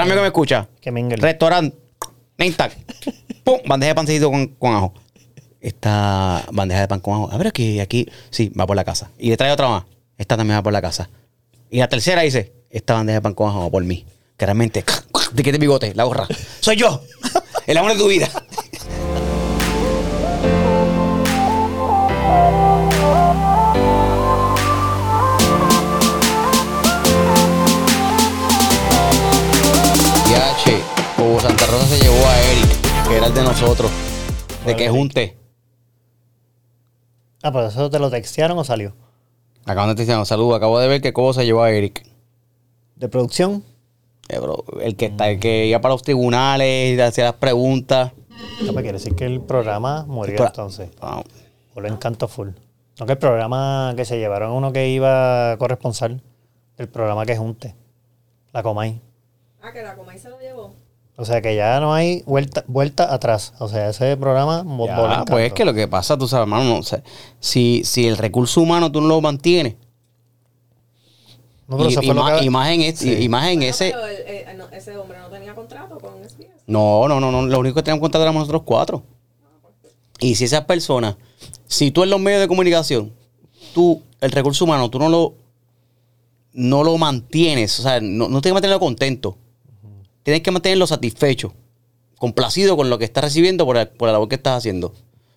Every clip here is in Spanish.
para mí que me escucha. Que mingle. Restaurante. Name tag. Pum, bandeja de pancito con, con ajo. Esta bandeja de pan con ajo. A ver, aquí, aquí, sí, va por la casa. Y le trae otra más. Esta también va por la casa. Y la tercera dice, esta bandeja de pan con ajo va por mí. Que realmente, te quede el bigote, la gorra. Soy yo. El amor de tu vida. Santa Rosa se llevó a Eric, que era el de nosotros. De que junte. Ah, pero eso te lo textearon o salió. Acaban de decir, saludos, acabo de ver que Cobo se llevó a Eric. De producción. Eh, bro, el que está, el que iba para los tribunales y hacía las preguntas. No, pues quiere decir que el programa murió entonces. Ah, O lo encanto full. No que el programa que se llevaron uno que iba corresponsal del programa que junte. La Comay. Ah, que la Comay se lo llevó. O sea que ya no hay vuelta, vuelta atrás. O sea, ese programa voló pues es que lo que pasa, tú sabes, hermano, no, o sea, si, si el recurso humano tú no lo mantienes, No, pero y, eso y fue lo más, que- y más en, este- y más en Bueno, ese... pero el- el- no, ese hombre no tenía contrato con SBS. No, no, no, no. Lo único que tenemos contrato éramos nosotros cuatro. Y si esas personas, si tú en los medios de comunicación, tú, el recurso humano, tú no lo, no lo mantienes, o sea, no, no tienes que mantenerlo contento. Tienes que mantenerlo satisfecho, complacido con lo que estás recibiendo por, el- por la labor que estás haciendo.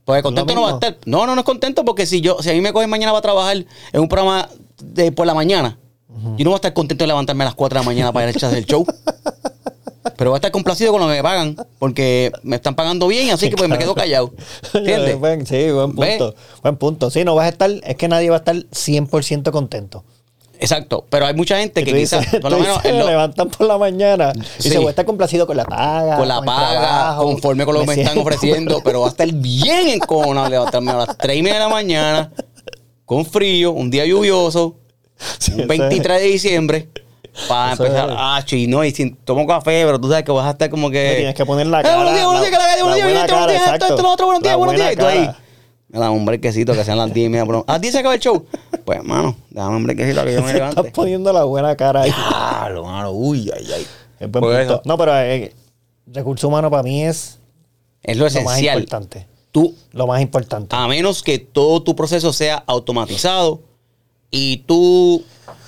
Porque contento no va a estar. No, no, no es contento porque si yo, si a mí me cogen mañana para trabajar en un programa de por la mañana, yo no voy a estar contento de levantarme a las 4 de la mañana para ir a echar el show. Pero voy a estar complacido con lo que me pagan, porque me están pagando bien, así que pues me quedo callado. ¿Entiendes? Sí, buen ¿Ves? punto. Buen punto. Sí, no vas a estar, es que nadie va a estar 100% contento. Exacto. Pero hay mucha gente que quizás, por lo menos me lo- levantan por la mañana y Sí. se voy a estar complacido con la paga. con la el paga, trabajo, conforme con lo que me están siento- ofreciendo, pero va a estar bien encojonado levantarme a las 3 y media de la mañana, con frío, un día lluvioso, Sí, un eso 23 de diciembre, para Eso empezar, es. ah, chino, y si tomo café, pero tú sabes que vas a estar como que... Me tienes que poner la Eh, cara. buenos días, buenos días, que la calle, buenos días, buena esto, buenos días, esto, esto, lo otro, buenos días, buenos días, y tú ahí. Me da un brequecito que sean las 10 y media. pero- ¿A 10 se acaba el show? Pues, mano, dame un brequecito que yo me Te estás levante. poniendo la buena cara ahí. Claro, mano, uy, ay, ay. Es buen Por punto. eso. No, pero eh, recurso humano para mí es Es lo lo más esencial. importante. Tú, Lo más importante. a menos que todo tu proceso sea automatizado y tú,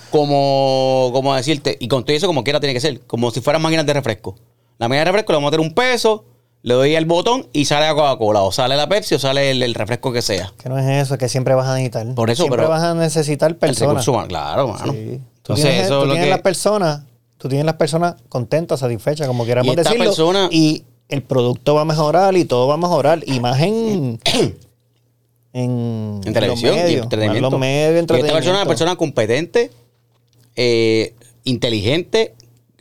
como, como decirte, y con todo eso como quiera tiene que ser, como si fueran máquinas de refresco. La máquina de refresco le vamos a meter un peso, le doy al botón y sale la Coca-Cola, o sale la Pepsi, o sale el, el refresco que sea. Que no es eso, que siempre vas a necesitar. Por eso, siempre pero- vas a necesitar El personas. recurso humano, claro, mano. Sí. Entonces, tienes, eso tú es lo tienes que... las personas, tú tienes las personas contentas, satisfechas, como queramos Y decirlo. persona- Y el producto va a mejorar y todo va a mejorar. Y más en. en, en televisión los y medios, entretenimiento. en los medios Y esta persona es una persona competente, eh, inteligente,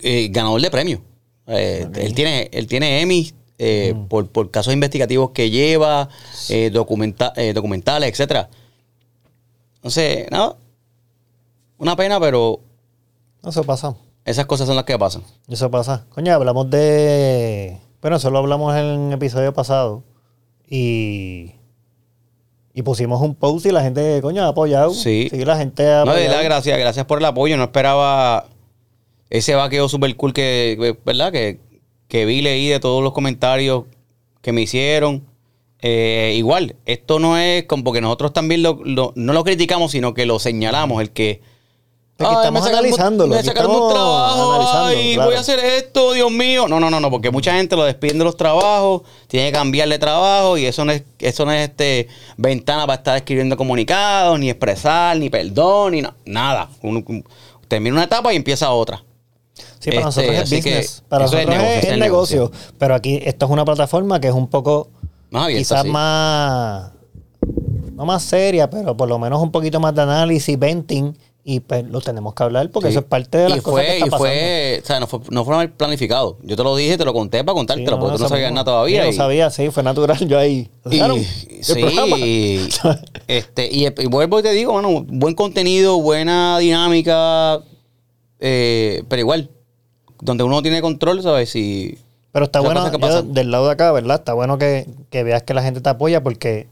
eh, ganador de premios. Eh, él tiene, él tiene Emmy eh, por, por casos investigativos que lleva, eh, documenta- eh, documentales, etcétera. Entonces, nada. Una pena, pero Eso pasa. esas cosas son las que pasan. Eso pasa. Coño, hablamos de. Bueno, eso lo hablamos en el episodio pasado. Y. Y pusimos un post y la gente, coño, ha apoyado. Sí. la gente ha No, de apoyado. verdad, gracias, gracias por el apoyo. No esperaba ese vaqueo super cool que, ¿verdad? Que, que vi, leí de todos los comentarios que me hicieron. Eh, igual, esto no es como porque nosotros también lo, lo- no lo criticamos, sino que lo señalamos. El que. Aquí "Ay, estamos un- analizándolo, Me sacaron un trabajo. ay, claro. voy a hacer esto, Dios mío. No, no, no, no, porque mucha gente lo despiden de los trabajos, tiene que cambiarle trabajo y eso no es, eso no es este ventana para estar escribiendo comunicados, ni expresar, ni perdón, ni na- nada. Uno- un- termina una etapa y empieza otra. Sí, para Este, nosotros es así que business. Para es nosotros negocio, es, es es negocio. Pero aquí esto es una plataforma que es un poco Más abierta, quizás sí. más no más seria, pero por lo menos un poquito más de análisis, venting y pues lo tenemos que hablar porque Sí. eso es parte de las y cosas que está y fue, o sea, no fue, no fue mal planificado. Yo te lo dije, te lo conté para contártelo, Sí, no, porque tú no sabías nada todavía. Yo y- no sabía, sí, fue natural. Yo ahí. Y, sí, este, y, y vuelvo y te digo, bueno, buen contenido, buena dinámica, eh, pero igual, donde uno tiene control, ¿sabes? Si, Pero está bueno, yo, del lado de acá, ¿verdad? Está bueno que, que veas que la gente te apoya porque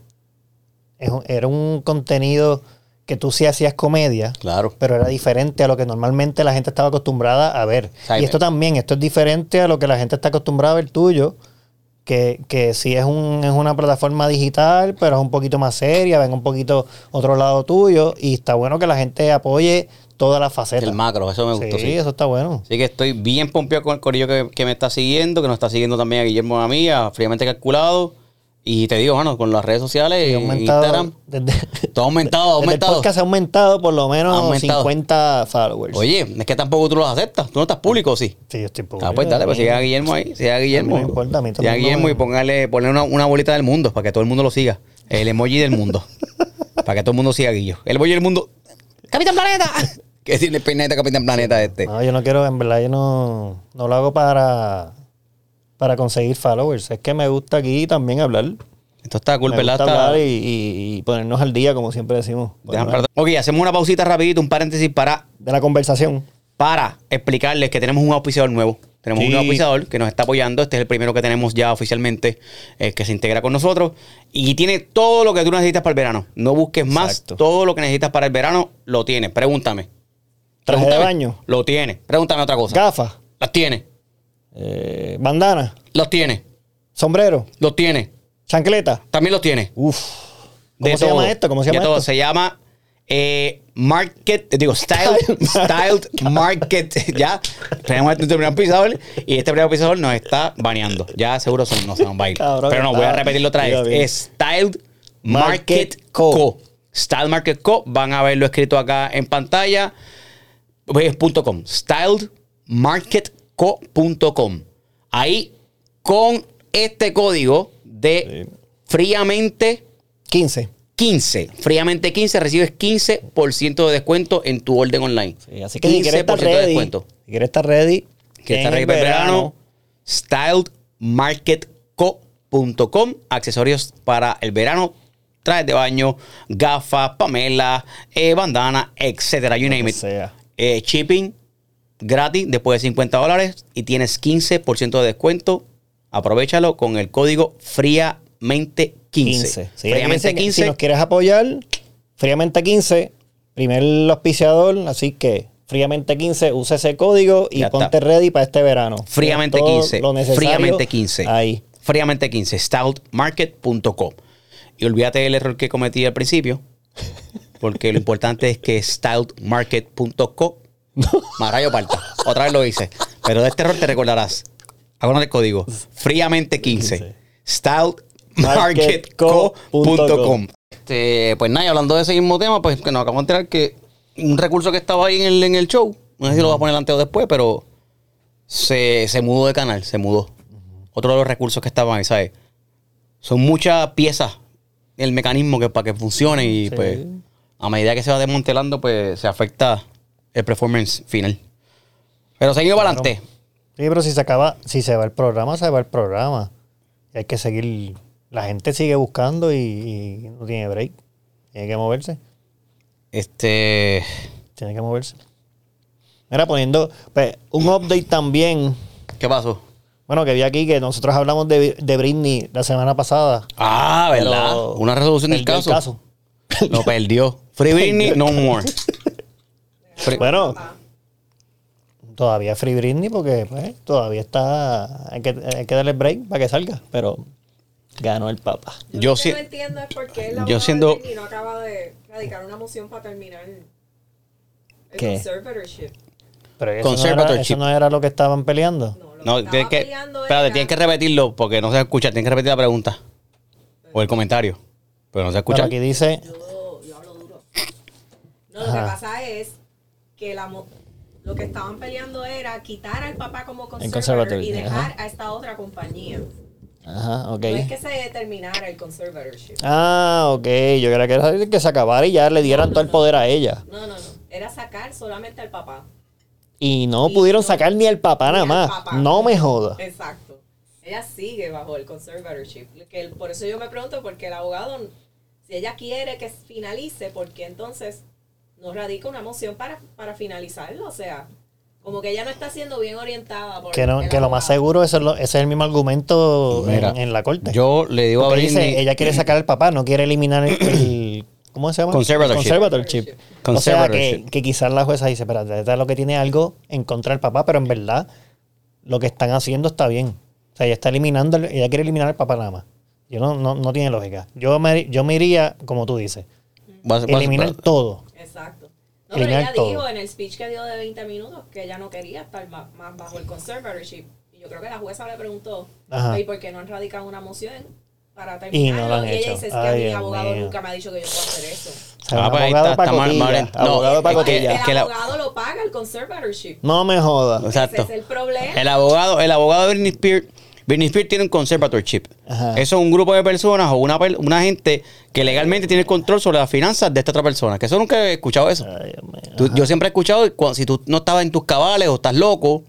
es era un contenido que tú sí hacías comedia, Claro. pero era diferente a lo que normalmente la gente estaba acostumbrada a ver. Y esto también, esto es diferente a lo que la gente está acostumbrada a ver tuyo, que, que sí es, un, es una plataforma digital, pero es un poquito más seria, ven un poquito otro lado tuyo, y está bueno que la gente apoye todas las facetas. El macro, eso me gustó. Sí, eso está bueno. Así que estoy bien pompeado con el corillo que, que me está siguiendo, que nos está siguiendo también a Guillermo a mí, a Fríamente Calculado. Y te digo, bueno, con las redes sociales, Y aumentado, Instagram, desde, todo ha aumentado, ha desde el aumentado. podcast ha aumentado por lo menos aumentado. 50 followers. Oye, es que tampoco tú los aceptas. Tú no estás público, sí. Sí, yo estoy Ah, pues dale, pues siga a Guillermo ahí. Siga a Guillermo. A mí no me importa, a mí Siga Guillermo y póngale, ponle una, una bolita del mundo para que todo el mundo lo siga. El emoji del mundo. para que todo el mundo siga a Guillo. El emoji del mundo. ¡Capitán Planeta! que tiene el peinete de Capitán Planeta este. No, yo no quiero, en verdad, yo no, no lo hago para, para conseguir followers. Es que me gusta aquí también hablar. Esto está cool, me ¿verdad? gusta hablar y, y- y ponernos al día, como siempre decimos. Déjame- Ok, hacemos una pausita rapidito, un paréntesis para, de la conversación. para explicarles que tenemos un auspiciador nuevo. Tenemos Sí. un nuevo auspiciador que nos está apoyando. Este es el primero que tenemos ya oficialmente eh, que se integra con nosotros. Y tiene todo lo que tú necesitas para el verano. No busques más. Exacto. Todo lo que necesitas para el verano lo tiene. Pregúntame. Traje de baño, Lo tiene. Pregúntame otra cosa. gafas, Los tiene. Eh, bandana, Los tiene. sombrero, Los tiene. chancleta. También los tiene. Uf. De ¿Cómo se todo. llama esto? ¿Cómo se De llama todo. esto? Se llama eh, Market, digo, Styled, Styled Market. Ya, tenemos este primer pisador y este primer pisador nos está baneando. Ya seguro se, no se nos va a ir. Cabrón, Pero no, voy a repetirlo otra vez. Es Styled Market, Market Co. Co. Styled Market Co. Van a verlo escrito acá en pantalla. Es punto .com. styledmarketco.com. Ahí, con este código de fríamente 15. 15. Fríamente 15 recibes 15% de descuento en tu orden online. Sí, así que si quieres estar 15% de ready, descuento. si quieres estar ready, Que en está el ready para el verano. styledmarketco.com. Accesorios para el verano. Trajes de baño, gafas, pamela, eh, bandana, etcétera. You name it. sea. Eh, shipping gratis después de 50 dólares y tienes 15% de descuento. Aprovechalo con el código fríamente 15. 15. Sí, fríamente que 15. Si nos quieres apoyar, fríamente 15, primer auspiciador, así que fríamente 15, usa ese código y Ya está. ponte ready para este verano. Fríamente Todo 15. Lo Fríamente 15. Ahí. Fríamente 15. Styledmarket.com. Y olvídate del error que cometí al principio. Porque lo importante es que styledmarket.com. Marayo parta. Otra vez lo hice. Pero de este error te recordarás. Acuérdate el código. Fríamente 15. Styledmarketco.com. Este, pues nada, y hablando de ese mismo tema, pues que nos acabamos de enterar que un recurso que estaba ahí en el, en el show, no sé si lo voy a poner antes o después, pero se, se mudó de canal, se mudó. Otro de los recursos que estaban ahí, ¿sabes? Son muchas piezas el mecanismo que para que funcione y Sí. pues a medida que se va desmantelando, pues se afecta el performance final. Pero seguimos para adelante. Sí, pero si se acaba, si se va el programa, se va el programa. Y hay que seguir. La gente sigue buscando y, y no tiene break. Tiene que moverse. Este. Tiene que moverse. Mira, poniendo pues, un update también. ¿Qué pasó? Bueno, que vi aquí que nosotros hablamos de, de Britney la semana pasada. Ah, ¿verdad? Una resolución del perdió el caso. Lo perdió. Free Britney, no more. Free- Bueno, todavía Free Britney porque pues, todavía está. Hay que, hay que darle break para que salga. Pero ganó el Papa. Yo, Yo lo sí- no entiendo es por qué el yo siendo- Britney no acaba de radicar una moción para terminar el, el ¿Qué? conservatorship. Pero eso no, era, Conservatorship. eso no era lo que estaban peleando. No, lo No, que tienes que. peleando Espérate, era- tienes que repetirlo porque no se escucha. Tienes que repetir la pregunta. O el comentario. Pero no se escucha. Pero aquí dice. Yo, yo hablo duro. No, lo Ajá. que pasa es que la mo- lo que estaban peleando era quitar al papá como conservator, y dejar ajá. a esta otra compañía. Ajá, ok. No es que se terminara el conservatorship. Ah, ok. Yo que, era que se acabara y ya le dieran todo el poder a ella. No, no, no. Era sacar solamente al papá. Y no Y pudieron sacar ni al papá ni nada más. papá. No me joda. Exacto. Ella sigue bajo el conservatorship. Que por eso yo me pregunto, porque el abogado, si ella quiere que finalice, ¿por qué entonces no radica una moción para, para finalizarlo? O sea, como que ella no está siendo bien orientada. Por Que, no, que lo más seguro eso es lo- ese es el mismo argumento en, Mira, en la corte. Yo le digo a Porque dice, Britney. ella quiere sacar al papá, no quiere eliminar el, el- ¿cómo se llama? Conservatorship. Conservatorship. O sea, que, Conservatorship. que quizás la jueza dice, espérate, esta es lo que tiene algo en contra del papá, pero en verdad lo que están haciendo está bien. O sea, ella está eliminando, el- ella quiere eliminar al papá nada más. Yo no, no, no tiene lógica. Yo me, yo me iría, como tú dices, Vas- vas- eliminar todo. No, pero ella todo. dijo en el speech que dio de 20 minutos que ella no quería estar más, más bajo el conservatorship. Y yo creo que la jueza le preguntó, Ajá. ¿y por qué no han radicado una moción para Y terminarlo? no lo han ella hecho. dice, es que Ay, a mi abogado mío. nunca me ha dicho que yo puedo hacer eso. O sea, Ah, pues ahí abogado está, está mal- no, abogado es que- pacotilla. el la- abogado lo paga el conservatorship. No me jodas. Exacto. Ese es el problema. El abogado, el abogado de Britney Spears, Britney Spears tiene un conservatorship. Ajá. Eso es un grupo de personas o una, una gente que legalmente tiene control sobre las finanzas de esta otra persona. Que eso nunca he escuchado eso. Ay. Tú- yo siempre he escuchado cuando- si tú no estabas en tus cabales o estás loco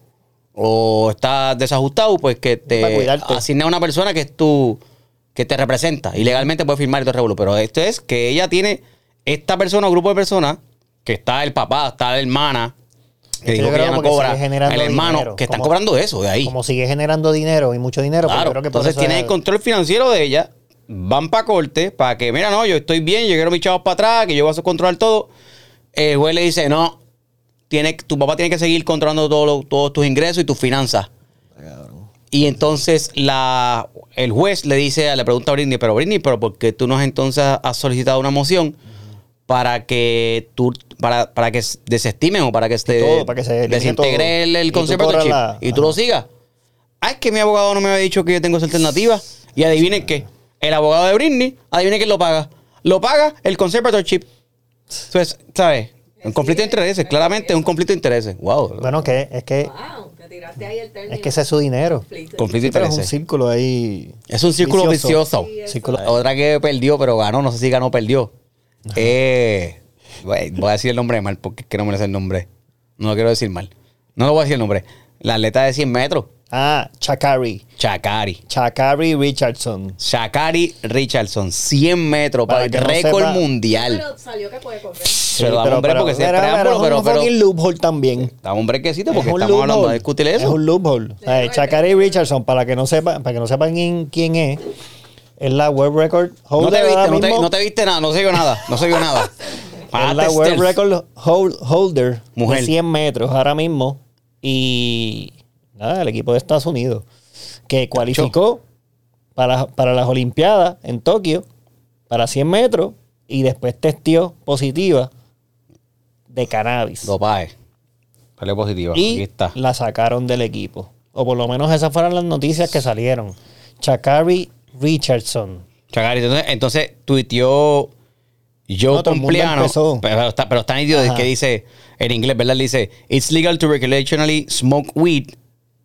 o estás desajustado, pues que te asigna a una persona que es tu que te representa y legalmente puede firmar y todo el. Pero esto es que ella tiene esta persona o grupo de personas que está el papá, está la hermana que Es que dijo que ella no cobra, el hermano dinero, que están como- cobrando eso de ahí. Como sigue generando dinero y mucho dinero, pues Claro, creo que por entonces es- el control financiero de ella, van para corte, para que, mira, no, yo estoy bien, yo quiero mis chavos para atrás, que yo voy a controlar todo. El juez le dice, no, tiene, tu papá tiene que seguir controlando todo todos tus ingresos y tus finanzas. Y entonces la, el juez le dice, le pregunta a Britney, pero Britney, pero ¿por qué tú no entonces has solicitado una moción para que tú, para, para que desestimen o para que se todo, para que se elimine desintegre todo. el, Y el tú conservatorship corras la- y tú lo sigas? Ah, es que mi abogado no me había dicho que yo tengo esa alternativa. Y adivinen qué. El abogado de Britney, adivinen quién lo paga. Lo paga el conservatorship. Entonces, ¿sabes? Un conflicto de intereses, claramente un conflicto de intereses. Wow. Bueno, que es que Wow, te tiraste ahí el término. es que ese es su dinero. Conflicto. conflicto de Pero es un intereses. círculo ahí. Es un círculo vicioso. Sí, eso. Círculo- Otra que perdió, pero ganó. No sé si ganó o perdió. Eh, voy a decir el nombre mal porque es que no me lo sé el nombre. No lo quiero decir mal. No lo voy a decir el nombre. La atleta de 100 metros. Ah, Chakari. Chakari. Chakari Richardson. Shakari Richardson, 100 metros para, Para el no récord sepa- mundial. Pero salió que puede correr. Se lo damos un break porque preámbulo, era pero, un pero, fucking loophole también. damos un brequecito porque Es un estamos hablando loophole. de discutir eso. Es un loophole. Sea, Chakari Richardson, para que no sepa, para que no sepan quién, quién es, es la World Record no, holder te ahora viste, no, te, no te viste nada, no se vio nada, no se vio nada. es la World stealth. Record hol- holder Mujer. de 100 metros ahora mismo. Y nada, el equipo de Estados Unidos que cualificó para, para las Olimpiadas en Tokio para 100 metros y después testió positiva de cannabis. Dopaje. Salió positivo. Aquí y está. la sacaron del equipo. O por lo menos esas fueron las noticias que salieron. Chakari Richardson. Entonces, entonces tuiteó Joe No, empezó. pero está, pero está nítido Ajá. que dice, en inglés, ¿verdad? Dice, It's legal to recreationally smoke weed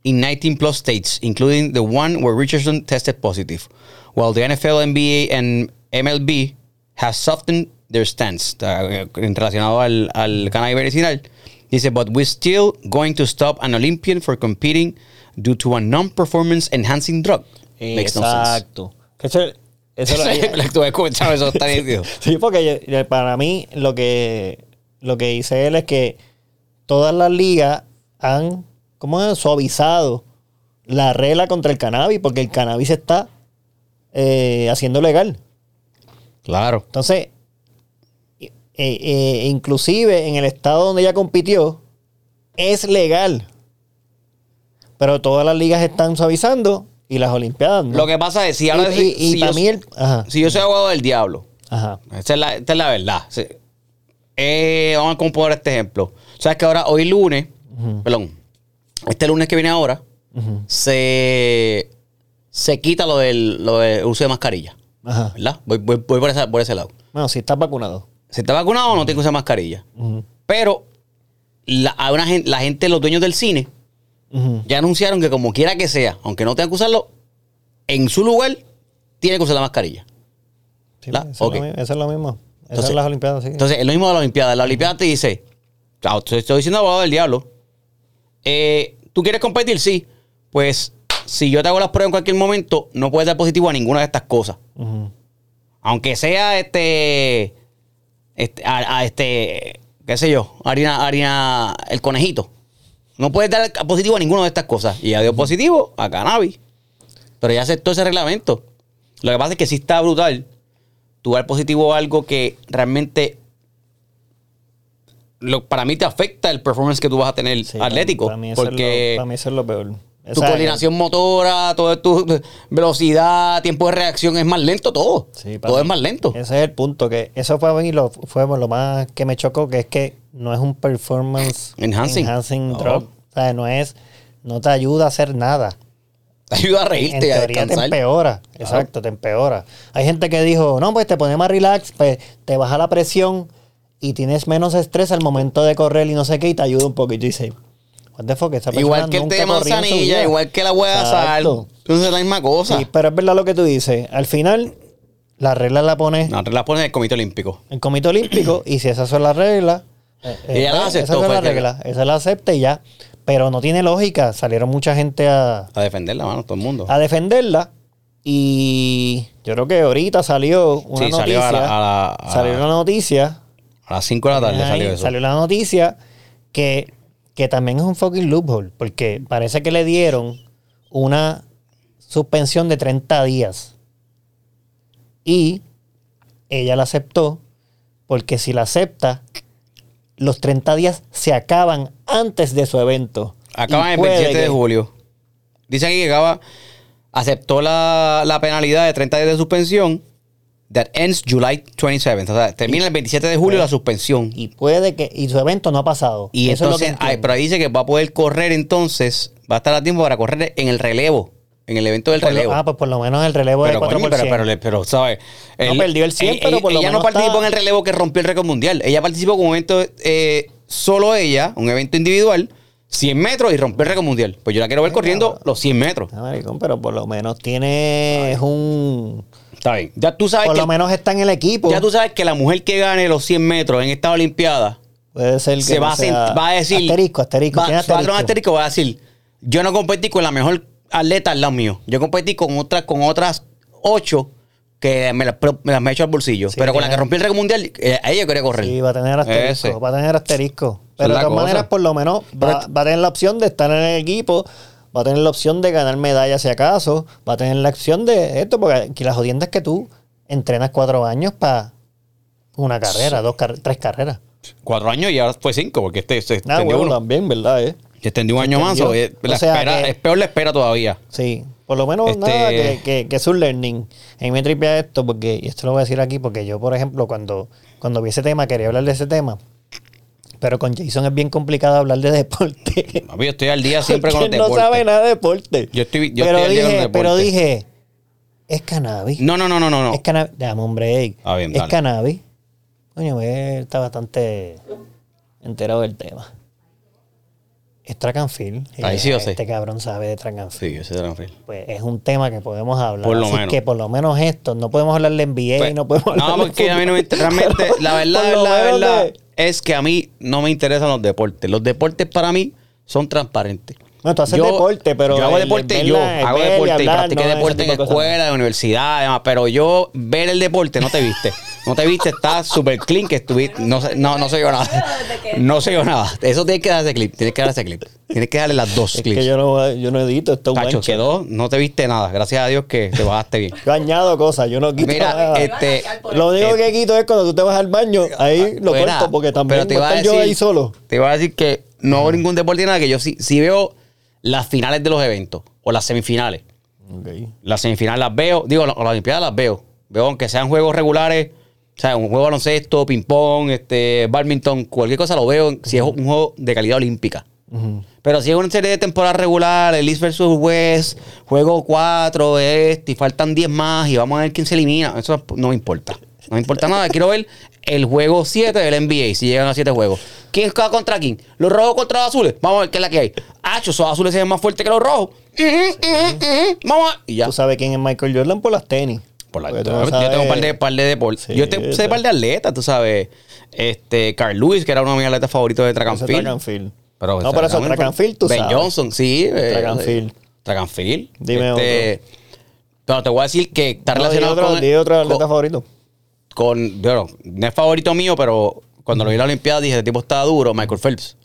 in 19 plus states, including the one where Richardson tested positive. While the NFL, NBA, and MLB have softened their stance, eh, relacionado al, al cannabis medicinal. Dice, but we're still going to stop an Olympian for competing due to a non-performance enhancing drug. No sense. Exacto. Que Eso, eso lo- Tú escuchado eso, está nítido. Sí, porque yo- para mí lo que lo que dice él es que todas las ligas han ¿cómo es? suavizado la regla contra el cannabis porque el cannabis se está eh, haciendo legal. Claro. Entonces, eh, eh, inclusive en el estado donde ella compitió, es legal. Pero todas las ligas están suavizando y las olimpiadas no. Lo que pasa es, si y, ahora y- y si, para yo, mí el... Ajá, si yo soy abogado del diablo, ajá. esta es la, esta es la verdad. Sí. Eh, vamos a componer este ejemplo. Sabes que ahora, hoy lunes, perdón, este lunes que viene ahora, se, se quita lo del, lo del uso de mascarilla. Ajá. ¿Verdad? Voy, voy- voy por, esa- por ese lado. Bueno, si estás vacunado. Si está vacunado, no tiene que usar mascarilla. Pero la, una la gente, los dueños del cine, ya anunciaron que como quiera que sea, aunque no tengan que usarlo, en su lugar, tiene que usar la mascarilla. Sí, La- eso, ok. es lo, eso es lo mismo. Eso Entonces- es las Olimpiadas, sí. Entonces, es lo mismo de la Olimpiada. La Olimpiada te dice, chao, te estoy diciendo abogado del diablo. Eh, ¿Tú quieres competir? Sí. Pues, si yo te hago las pruebas en cualquier momento, no puedes dar positivo a ninguna de estas cosas. Aunque sea este, este, a, a este, qué sé yo, harina, harina, el conejito. No puedes dar positivo a ninguna de estas cosas. Y ya dio positivo a cannabis. Pero ya aceptó ese reglamento. Lo que pasa es que sí está brutal. tú dar positivo a algo que realmente lo, para mí te afecta el performance que tú vas a tener Sí, atlético. Para mí, eso porque es lo, para mí eso es lo peor. O tu sea, coordinación motora, toda tu velocidad, tiempo de reacción es más lento todo. Sí, todo mí. es más lento. Ese es el punto, que eso fue a mí lo, fue lo más que me chocó, que es que no es un performance Enhancing. enhancing No. drop. O sea, no es, no te ayuda a hacer nada. Te ayuda a En reírte y a teoría te empeora. Exacto, te empeora. Hay gente que dijo, no, pues te pone más relax, pues te baja la presión y tienes menos estrés al momento de correr y no sé qué, y te ayuda un poquito. Y dice, what the fuck, esa Igual que el té de en manzanilla, vida". igual que la hueá de sal. Entonces es la misma cosa. Sí, pero es verdad lo que tú dices. Al final, la regla la pone No, te la pones en el comité olímpico. el comité olímpico y si esas son las reglas, eh, eh, Ella la pues, aceptó, fue las que- reglas, esa la acepta y ya. Pero no tiene lógica. Salieron mucha gente a, A defenderla, mano, todo el mundo. a defenderla y yo creo que ahorita salió una Sí, noticia. salió a la- a la- a- salió una noticia. A las 5 de la tarde ahí, salió eso. salió la noticia que, que también es un fucking loophole porque parece que le dieron una suspensión de 30 días y ella la aceptó porque si la acepta los 30 días se acaban antes de su evento. Acaban el puede 27 de julio. Dice aquí que acaba, aceptó la, la penalidad de 30 días de suspensión that ends July 27. O sea, termina el 27 de julio la suspensión. Y puede que. Y su evento no ha pasado. Y Eso es lo que entonces, ay, entiendo. pero ahí dice que va a poder correr entonces, va a estar a tiempo para correr en el relevo, en el evento del Por lo- relevo. ah, pues por lo menos el relevo pero, de 4%. coño, pero, pero, pero, ¿sabes? No perdió el 100, pero por lo ella no menos participó está- en el relevo que rompió el récord mundial. Ella participó con un evento eh, solo ella, un evento individual, 100 metros y rompió el récord mundial. Pues yo la quiero ver corriendo los 100 metros. Ah, maricón, pero por lo menos tiene un. Está bien. Ya tú sabes Por que lo menos está en el equipo. ya tú sabes que la mujer que gane los 100 metros en esta Olimpiada Puede ser que se va, no a, sea- sent- va a decir. Asterisco, asterisco. Va, tiene va asterisco. asterisco, va a decir: Yo no competí con la mejor atleta al lado mío. Yo competí con otras, con otras ocho que me las me las me he hecho al bolsillo. Sí, pero con la que rompí el récord mundial, eh, a ella quería correr. Sí, va a tener asterisco. Ese. Va a tener asterisco. Pero de todas cosa. maneras, por lo menos, va, va a tener la opción de estar en el equipo. Va a tener la opción de ganar medallas si acaso. Va a tener la opción de esto, porque aquí la jodienda es que tú entrenas cuatro años para una carrera, dos car- tres carreras. Cuatro años y ahora fue cinco, porque este se Ah, bueno, uno. también, ¿verdad? Eh? Se extendió un año más. o, eh, la O sea espera- que- Es peor la espera todavía. Sí, por lo menos Este- nada que, que, que es un learning. A mí me tripea esto porque, y esto lo voy a decir aquí, porque yo, por ejemplo, cuando, cuando vi ese tema, quería hablar de ese tema, pero con Jason es bien complicado hablar de deporte. Papi, yo estoy al día siempre con Porque él no sabe nada de deporte. Yo estoy- yo pero estoy al día con dije, pero dije, es cannabis. No, no, no, no, no. no. Es cannabis. Dame, hombre, ey. Ah, bien, es dale. cannabis. Coño, él está bastante enterado del tema. Es track and field. Ahí sí yo sé. Este cabrón sabe de track and field Sí, ese era un frío. pues es un tema que podemos hablar. Por lo Así menos. que por lo menos esto, no podemos hablar de NBA, Pues, no podemos hablar no, de porque a mí no me fútbol. realmente, la verdad, la verdad, de- es que a mí no me interesan los deportes. Los deportes para mí son transparentes. No, tú haces deporte, pero Yo hago el- deporte, el yo hago y deporte y hablar, practiqué no, deporte en escuela, en universidad, además, pero yo ver el deporte no te viste. No te viste, está súper clean que estuviste. No, no, no se yo nada. No se yo nada. Eso tienes que dar ese clip. Tienes que dar ese clip. Tienes que darle las dos Es clips. que yo no, yo no edito, esto es un Tacho, mancha. quedó, no te viste nada. Gracias a Dios que te bajaste bien. Yo añado cosas, yo no quito Mira, nada. este, Lo único que quito es cuando tú te vas al baño, ahí lo Mira, corto, porque también pero te voy iba a estar yo decir- ahí solo. Te iba a decir que no hago ningún deporte ni nada, que yo sí, sí veo las finales de los eventos o las semifinales. Las semifinales las veo, digo, la- las Olimpiadas las veo. Veo aunque sean juegos regulares, o sea, un juego de baloncesto, ping-pong, este, badminton, cualquier cosa lo veo si es un juego de calidad olímpica. Pero si es una serie de temporada regular, el East versus West, juego 4, este, y faltan 10 más y vamos a ver quién se elimina, eso no me importa. No me importa nada. Quiero ver el juego 7 del NBA, si llegan a 7 juegos. ¿Quién juega contra quién? ¿Los rojos contra los azules? Vamos a ver qué es la que hay. Ah, esos azules se ven más fuertes que los rojos. Vamos a... Y ya. Tú sabes quién es Michael Jordan por las tenis. Por la- tú yo tengo un par de, par de deportes. Sí, yo te, sé está. un par de atletas, tú sabes. Este, Carl Lewis, que era uno de mis atletas favoritos de track and field. track and field. Pero, no, pero eso, track and field, tú Ben sabes. Johnson, sí. eh, Track and field. Track and field. Dime Este, Pero te voy a decir que está No, relacionado otro, con, di otro atleta con, favorito. con- bueno, no es favorito mío, pero cuando lo vi en la Olimpiada dije, el tipo estaba duro, Michael Phelps.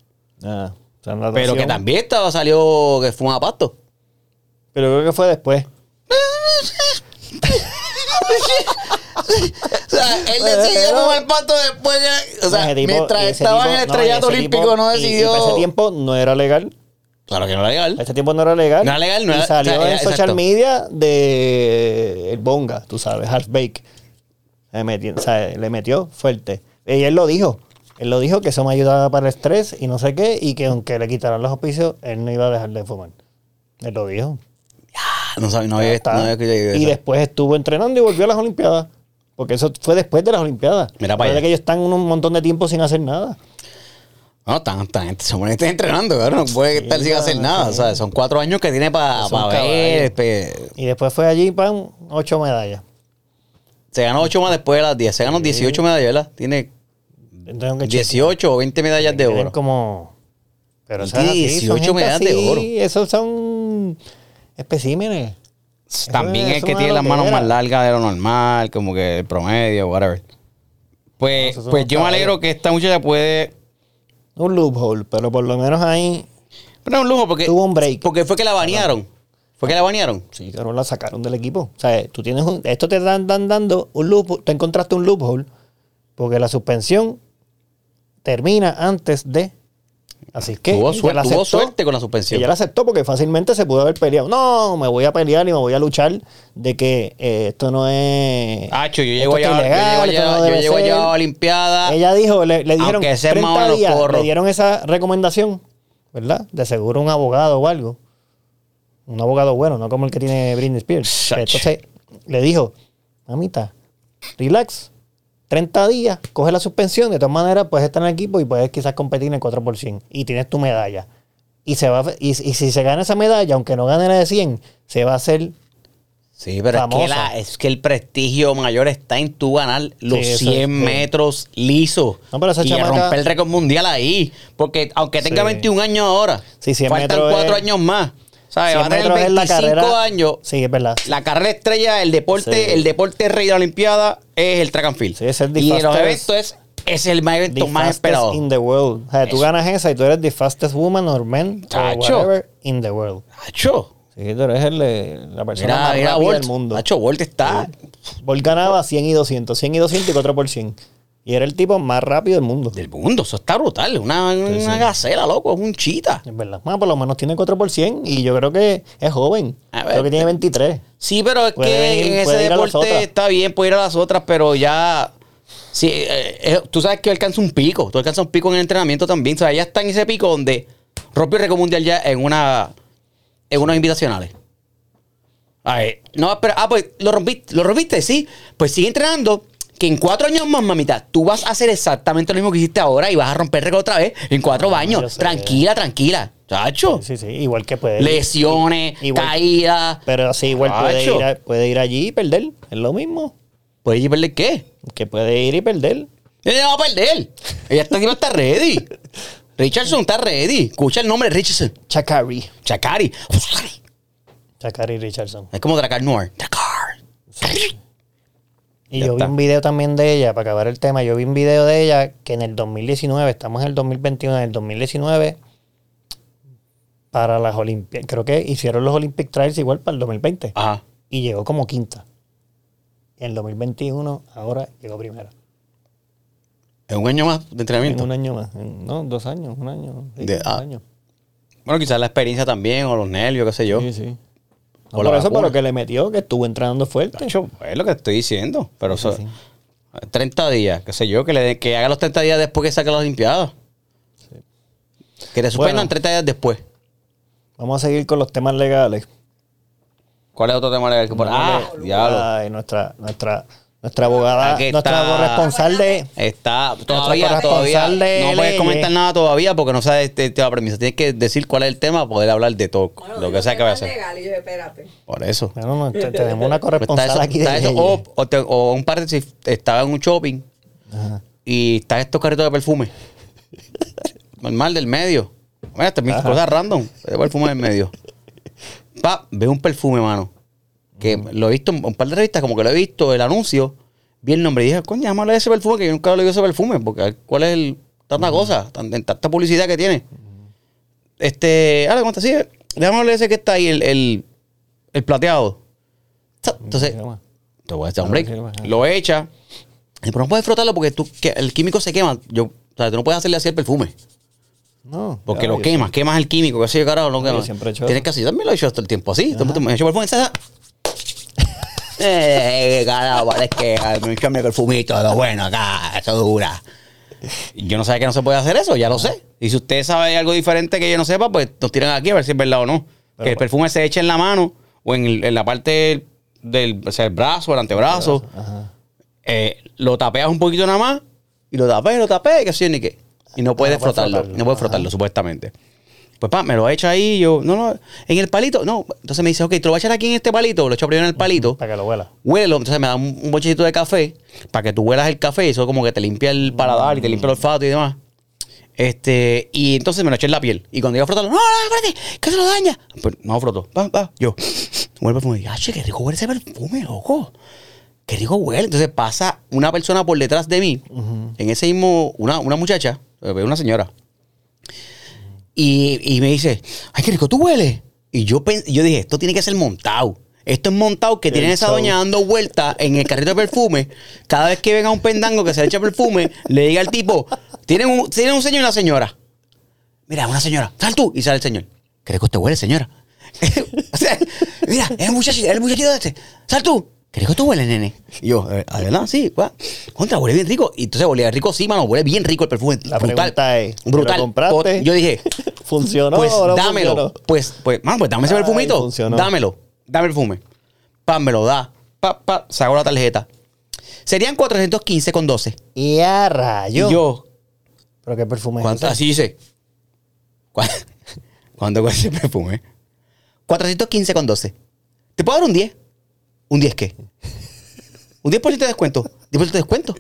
Ah, o sea, Pero que también estaba, salió que fue un pasto. Pero creo que fue después. o sea, él decidió fumar pasto después que, o sea, tipo- mientras estaba tipo- en el estrellato olímpico tipo- no y- y decidió. para ese tiempo no era legal. Claro que no era legal. Ese tiempo no era legal. No era legal, no y era- salió o sea, en era- social media de el bonga, tú sabes, half bake. Le metió, o sea, le metió fuerte. Y él lo dijo. Él lo dijo que eso me ayudaba para el estrés y no sé qué. Y que aunque le quitaran los auspicios, él no iba a dejar de fumar. Él lo dijo. Ah, No sabía, no había, no había que llegue y después estuvo entrenando y volvió a las Olimpiadas. Porque eso fue después de las Olimpiadas. Mira para allá. que ellos están un montón de tiempo sin hacer nada. No, tan, tan, se entrenando, cabrón. No puede estar sin hacer nada. sí. O sea, son cuatro años que tiene para Son ver. pe- Y después fue allí, pan, ocho medallas. Se ganó ocho más después de las 10. Se ganó 18 medallas, ¿verdad? Tiene chequear. 18 o 20 medallas de oro. como. Pero así, son 18 gente medallas de oro. Esos son especímenes. También es es que tiene las manos más largas de lo normal, como que el promedio, whatever. Pues, pues yo me alegro que esta muchacha puede. Un loophole, pero por lo menos ahí. Pero un lujo porque. Tuvo un break. Porque fue que la banearon. Fue que la banearon. Sí, claro, la sacaron del equipo. O sea, tú tienes un. Esto te dan, dan dando un loophole. Te encontraste un loophole. Porque la suspensión termina antes de. Así que. Tuvo, ella suerte, tuvo aceptó. suerte con la suspensión. Ella la aceptó porque fácilmente se pudo haber peleado. No, me voy a pelear y me voy a luchar de que eh, esto no es. Hacho, yo llego está ya, yo ilegal, llego no yo llego a Olimpiada. Ella dijo, le, le dijeron Aunque sea 30 más o menos días, porro. le dieron esa recomendación, ¿verdad? De seguro un abogado o algo. Un abogado bueno, no como el que tiene Britney Spears. Entonces le dijo, mamita, relax, 30 días, coge la suspensión, de todas maneras puedes estar en el equipo y puedes quizás competir en el 4% y tienes tu medalla. Y, se va, y, y si se gana esa medalla, aunque no gane la de 100, se va a hacer Sí, pero es que, la- es que el prestigio mayor está en tú ganar los Sí, eso 100 es, sí. metros lisos. No, pero esa y chamaca- romper el récord mundial ahí. Porque aunque tenga Sí. 21 años ahora, Sí, 100 faltan metros 4 es- años más. ¿Sabes? 100 Va a tener metros es la 25 carrera- años. Sí, es verdad. La carrera estrella, el deporte, Sí. el deporte rey de la Olimpiada es el track and field. Sí, ese es the y los eventos es, es el más evento The más esperado. in the world. O sea, tú Eso. ganas esa y tú eres the fastest woman or man or whatever in the world. Hacho. Sí, tú eres el, la persona Mira, más mira, rápida Bolt. del mundo. Hacho, Bolt está. Bolt ganaba 100 y 200, 100 y 200 y 4 por 100. Y era el tipo más rápido del mundo. Del mundo, eso está brutal. Una, una sí. gacela, loco, es un chita. Es verdad. Bueno, por lo menos tiene 4 por 100 y yo creo que es joven. A ver, creo que tiene 23. Sí, pero es Puede que ir- en ese a deporte está bien, puede ir a las otras, pero ya. Sí, eh, eh, tú sabes que alcanza un pico. Tú alcanzas un pico en el entrenamiento también. O sea, ya está en ese pico donde rompió el récord mundial ya en una. En unas invitacionales. Ay, no, pero. Ah, pues lo rompiste, lo rompiste, sí. Pues sigue entrenando. Que en cuatro años más, mamita, tú vas a hacer exactamente lo mismo que hiciste ahora y vas a romper récord otra vez en cuatro yo años. Tranquila, tranquila. Chacho. Sí, sí, igual que puede. Lesiones, Igual- caídas. Pero sí, igual puede ir, a- puede ir allí y perder. Es lo mismo. ¿Puedes ir a perder qué? Que puede ir y perder. Ella va a perder. Ella está, tipo está ready. Richardson está ready. Escucha el nombre Richardson. Chakari. Chakari. Chakari Richardson. Es como Dracar Noir. Dracar. Y Ya yo está. vi un video también de ella, para acabar el tema, yo vi un video de ella que en el 2019, estamos en el 2021, en el 2019, para las Olimpiadas, creo que hicieron los Olympic Trials igual para el 2020, Ajá. y llegó como quinta. En el 2021, ahora llegó primera. Es un año más de En entrenamiento. un año más, en- no, dos años, un año. sí, De- un ah. año. Bueno, quizás la experiencia también, o los nervios, qué sé yo. Sí, sí. No, por eso, lo que le metió, que estuvo entrenando fuerte. Tacho, es lo que estoy diciendo. Pero Sí, eso- sí. 30 días, qué sé yo, que, le, que haga los 30 días después que saque las Olimpiadas. Que te suspendan Bueno. 30 días después. Vamos a seguir con los temas legales. ¿Cuál es otro tema legal que por Ah, diablo. Ay, nuestra, nuestra, nuestra abogada, nuestra está. corresponsal de, Está todavía, todavía. de no puedes comentar nada todavía porque no sabes este tema permiso. Tienes que decir cuál es el tema para poder hablar de todo. Bueno, lo que sea que va a hacer. legales, y yo, espérate. Por eso. Bueno, no, te- tenemos una Pues corresponsal está eso- aquí de eso, o, o te- o un par de si estaba en un shopping Ajá. y están estos carritos de perfume. Normal del medio. Mira, esta es mi cosa random. De perfume del medio. Pa, ve un perfume, mano. Que lo he visto en un par de revistas, como que lo he visto, el anuncio. Vi el nombre y dije, coño, hablar de ese perfume, que yo nunca lo he ese perfume, porque ¿cuál es el, tanta cosa, tan- tanta publicidad que tiene? Este, ahora, ¿cómo está así? Déjame ese que está ahí, el, el, el plateado. Entonces. Te voy a dar un break. sí. Lo echa. Pero no puedes frotarlo porque tú, que el químico se quema. Yo, o sea, tú no puedes hacerle así el perfume. No. Porque claro, lo quemas, quemas el químico, que sé yo, carajo, lo yo quemas. siempre he hecho Tienes eso. que yo también lo he hecho todo el tiempo así. Tú- tú Me he hecho perfume. Eh, carajo, es que me mi perfumito, lo bueno acá, eso dura. Yo no sabía que no se puede hacer eso, ya lo sé. Y si usted sabe algo diferente que yo no sepa, pues nos tiran aquí a ver si es verdad o no. que el perfume se eche en la mano o en, el- en la parte del o sea, el brazo, el antebrazo. Ajá. eh, lo tapeas un poquito nada más y lo tapeas, lo tapeas y sé yo ni qué. Y no puedes no frotarlo, frotarlo. no puedes frotarlo, supuestamente. Pues pa, me lo echa ahí, yo, no, no, en el palito, no. Entonces me dice, ok, te lo voy a echar aquí en este palito, lo echo primero en el palito, Para que lo huela. huélelo, entonces me da un, un bochecito de café para que tú huelas el café eso como que te limpia el paladar y te limpia el olfato y demás. Este, y entonces me lo eché en la piel. Y cuando iba a frotarlo, no, no, espérate, que se lo daña. Pues no frotó. Pa, pa, yo, huele el perfume. Y, "Ache, qué rico huele ese perfume, loco. Qué rico huele. Entonces pasa una persona por detrás de mí, en ese mismo, una, una muchacha, eh, una señora. Y, y me dice, ay, qué rico tú hueles. Y yo, yo dije, esto tiene que ser montado. Esto es montado que tienen esa doña dando vueltas en el carrito de perfume. Cada vez que venga un pendango que se le echa perfume, le diga al tipo, tienen un, tienen un señor y una señora. Mira, una señora, sal tú. Y sale el señor. ¿Qué rico te huele, señora? o sea, mira, es el muchachito, es el muchachito de este. Sal tú. ¿Qué rico tú hueles, nene? Y yo, eh, ¿verdad? Sí. Contra, huele bien rico. Y entonces huele rico, sí, mano, huele bien rico el perfume. La pregunta es, ¿te lo brutal. compraste? Yo dije, ¿Funcionó pues o no dámelo. funcionó? Pues, pues, mano, pues dame ese Ay, perfumito. funcionó. Dámelo. Dame el perfume. Pam, me lo da. Pa, pa, saco la tarjeta. Serían 415 con 12. Y a rayo. Y yo, ¿Pero qué perfume es ese? Así dice. ¿Cuá- ¿Cuánto cuesta ese perfume? 415 con 12. ¿Te puedo dar un 10? ¿Un 10 qué? ¿Un 10% de descuento? ¿10% de descuento?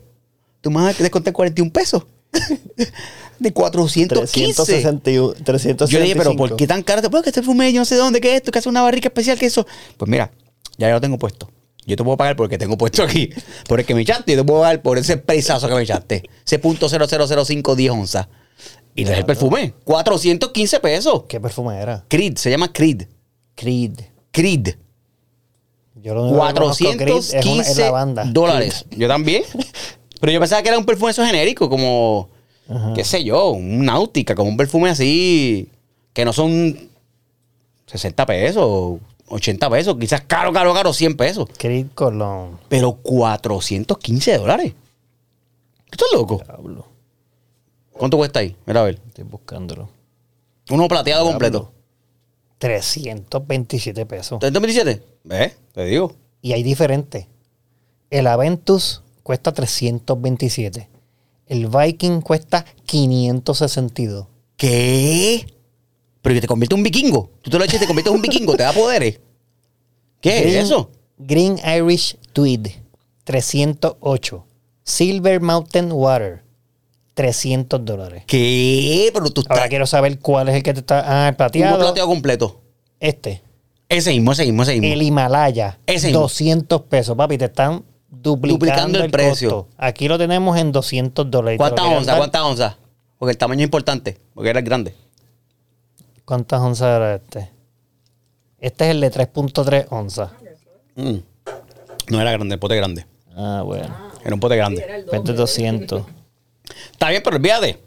Tú me vas a descontar 41 pesos. De 415. 361, 365. Yo le dije, pero ¿por qué tan caro? Porque este perfume yo no sé de dónde, que es esto, que hace una barrica especial, que eso. Pues mira, ya lo tengo puesto. Yo te puedo pagar porque tengo puesto aquí. Por el que me echaste, yo te puedo pagar por ese presazo que me echaste. Ese punto 000510 onzas. Y traes el perfume. 415 pesos. ¿Qué perfume era? Creed, se llama Creed. Creed. Creed. Yo lo único que conozco de Creed es, una- es 415 la banda. dólares. Yo también. Pero yo pensaba que era un perfume eso genérico, como, qué sé yo, un náutica, como un perfume así, que no son 60 pesos, 80 pesos, quizás caro, caro, caro, 100 pesos. Creed Colón. Pero 415 dólares. ¿Tú estás loco? Diablo. ¿Cuánto cuesta ahí? Mira a ver. Estoy buscándolo. Uno plateado completo. 327 pesos. 327. ¿Ves? Te digo. Y hay diferentes. El Aventus cuesta 327. El Viking cuesta 562. ¿Qué? Pero que te convierte en un vikingo. Tú te lo echas y te conviertes en un vikingo, te da poderes. ¿Qué Green- es eso? Green Irish Tweed, 308. Silver Mountain Water, 300 dólares. ¿Qué? Pero tú estás. Ahora quiero saber cuál es el que te está. Ah, el plateado. plateado completo. Este. Ese mismo, ese mismo, ese mismo. El Himalaya, Ese mismo. 200 pesos. Papi, te están duplicando, Duplicando el el, precio. costo. Aquí lo tenemos en 200 dólares. ¿Cuántas onzas? ¿Cuántas onzas? Porque el tamaño es importante. Porque era el grande. ¿Cuántas onzas era este? Este es el de 3.3 onzas. Mm. No era grande, el pote grande. Ah, bueno. Era un pote Sí, grande. era el doble. 20 200. Está bien, pero olvídate.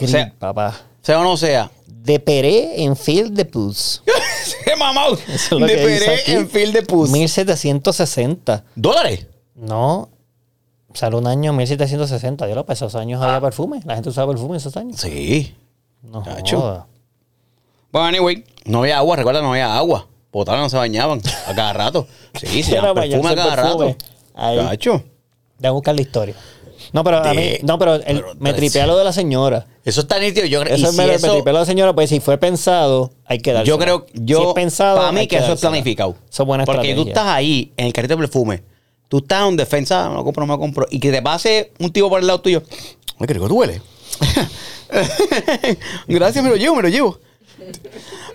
O sea, papá. sea o no sea. De Peré en Field de Pus. ¡Qué! Eso es lo De que dice Peré aquí. en Field de Pus. 1760. ¿Dólares? No. Sale un año 1760. Yo lo para esos años había perfume. La gente usaba perfume en esos años. Sí. No Chacho. joda. Bueno, anyway, no había agua, recuerda, no había agua. Potable no se bañaban a cada rato. Sí, se Era llaman perfume a bañarse en cada perfume. rato. Ahí. Chacho. Voy a buscar la historia. No, pero a mí, no, pero, el- pero me tripea lo de la señora. Eso está nítido. Yo creo Eso, y me, si me eso- tripea lo de la señora, pues si fue pensado, hay que darse. Yo creo, yo, si es pensado, para mí que eso es planificado. Eso es buena Porque tú estás ahí en el carrito de perfume, tú estás en defensa, no me lo compro, no me lo compro, y que te pase un tipo por el lado tuyo, ay, rico tú hueles. Gracias, me lo llevo, me lo llevo.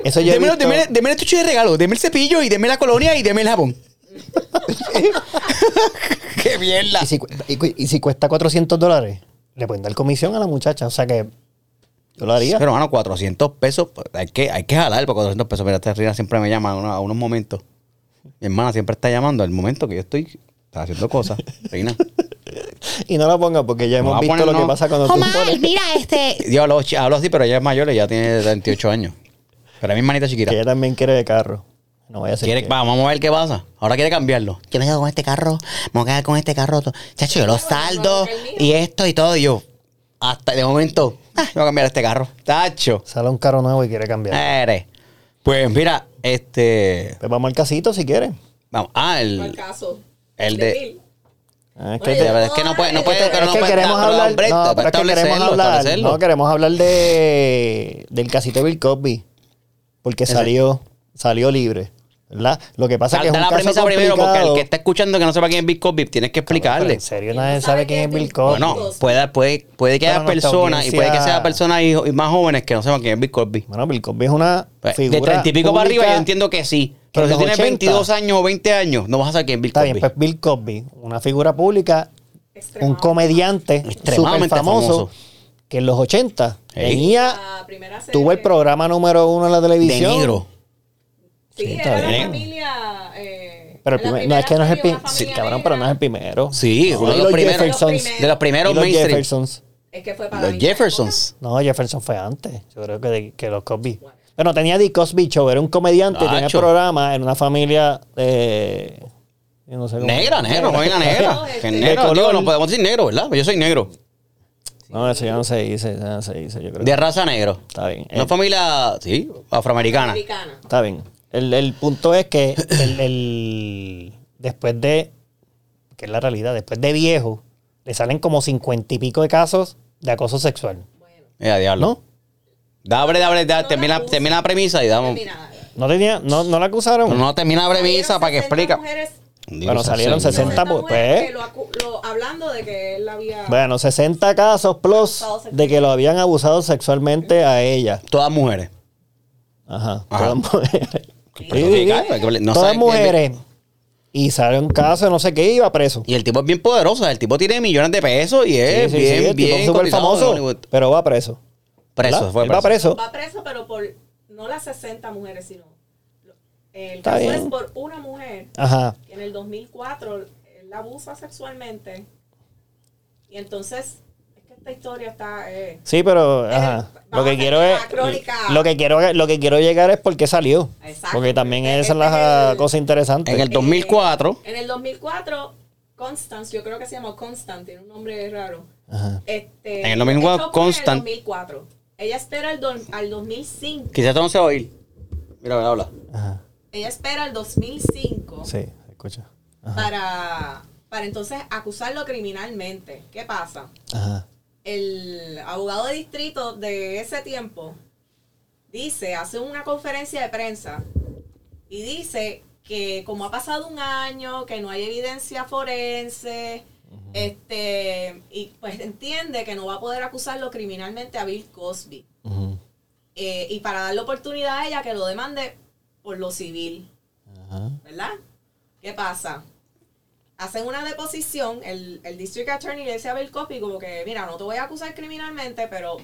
Eso yo he Deme, visto- deme, deme el estuche de regalo, deme el cepillo y deme la colonia y deme el jabón. qué mierda. y, si, cu- y cu- y si cuesta 400 dólares, le pueden dar comisión a la muchacha. O sea que yo lo haría. Pero, mano, 400 pesos, pues, hay que, hay que jalar por 400 pesos. Mira, esta Rina siempre me llama a, uno- a unos momentos. Mi hermana siempre está llamando al momento que yo estoy Está haciendo cosas. Reina. Y no la ponga porque ya No hemos visto poner, lo que no. pasa cuando tú Omar, pones mira este. Yo hablo, hablo así, pero ella es mayor, ella tiene 28 años. Pero es mi manita chiquita. que ella también quiere de carro. No vaya a que- vamos a ver qué pasa. Ahora quiere cambiarlo. Yo me quedo con este carro, me voy a quedar con este carro. Chacho, yo los saldo no, y esto y todo. Y yo, Hasta de momento, ah, voy a cambiar este carro. Tacho. Sale un carro nuevo y quiere cambiar. Eres. Pues mira, este. Pues vamos al casito si quiere. Vamos. Ah, el el. caso. el de-. Ah, es que Oye, te- La verdad es que no puede, no puede, es pero no que puede queremos hablar, hombre, no, pero es que queremos hablar, no, queremos hablar de del casito de Bill Cosby, porque Ese- salió, salió libre, ¿verdad? Lo que pasa es que es Da un la caso premisa primero, porque el que está escuchando que no sepa quién es Bill Cosby, tienes que Pero explicarle. en serio nadie sabe quién es Bill Cosby. Bueno, puede, puede, puede que haya personas y puede que sea personas y, y más jóvenes que no sepan quién es Bill Cosby. Bueno, Bill Cosby es una Pues, figura de 30 y pico para arriba yo entiendo que sí. que Pero en si tienes 80. 22 años o 20 años, no vas a saber quién es Bill Está Cosby. bien, pues Bill Cosby, una figura pública, un comediante súper Extremadamente famoso, famoso. que en los 80 Ey. tenía, tuvo el programa número uno en la de televisión. Sí, Sí, está era bien. familia. Eh, Pero primer- no, es que no es el primero. Sí, una cabrón, pero no es el negra. primero. Sí, No, uno de los los primeros. Jeffersons. De los primeros los mainstream. Jeffersons. Es que fue para Los Jeffersons. No, Jefferson fue antes. Yo creo que, de- que los Cosby. Bueno, tenía The Cosby Show, era un comediante, tenía Nacho. programa en una familia eh, yo no sé cómo- Negra, negro, negra. No, este- Que De negro, color. digo, no podemos decir negro, ¿verdad? Yo soy negro. No, eso ya no se dice, ya no se dice, yo creo. De raza negro. Está bien. Una Eh, familia, sí, afroamericana. Americana. Está bien. El, el punto es que el, el- después de, que es la realidad, después de viejo, le salen como cincuenta y pico de casos de acoso sexual. Bueno. Mira, diablo. ¿No? Dale, dale, dale, No termina, termina la premisa y damos. No tenía, no, no la acusaron. No, no, termina la premisa para que 60 explica. mujeres- Bueno, salieron 60 60, pues, mujeres que lo acu- lo- hablando de que él había. Bueno, 60 casos plus de que lo habían abusado sexualmente a ella. Todas mujeres. Ajá. Ajá. Todas mujeres. No Todas mujeres. Y sale un caso, no sé qué, iba preso. Y el tipo es bien poderoso. El tipo tiene millones de pesos y es Sí, sí, bien, sí, el tipo bien es en famoso, pero va preso. Preso, va preso. Va preso, pero por no las 60 mujeres, sino. El Está caso bien. es por una mujer Ajá. que en el 2004 él la abusa sexualmente. Y entonces, esta historia está. eh, Sí, pero Eh, ajá. Lo a que quiero es crónica. lo que quiero lo que quiero llegar es por qué salió. Exacto. Porque también esa es este la el- cosa interesante. En el 2004. En el 2004, Constance, yo creo que se llama Constance, tiene un nombre raro. Ajá. Este, En el 2004, esto ocurre en el Constant. 2004. Ella espera al, do- al 2005. Quizás no se va a oír. Mira, mira, habla. Ajá. Ella espera al 2005 Sí, escucha. para, para entonces acusarlo criminalmente. ¿Qué pasa? Ajá. El abogado de distrito de ese tiempo dice, hace una conferencia de prensa y dice que como ha pasado un año, que no hay evidencia forense, este, y pues entiende que no va a poder acusarlo criminalmente a Bill Cosby. Eh, y para darle oportunidad a ella que lo demande por lo civil. ¿verdad? ¿Qué pasa? Hacen una deposición, el, el district attorney le dice a Bill Cosby como que, mira, no te voy a acusar criminalmente, pero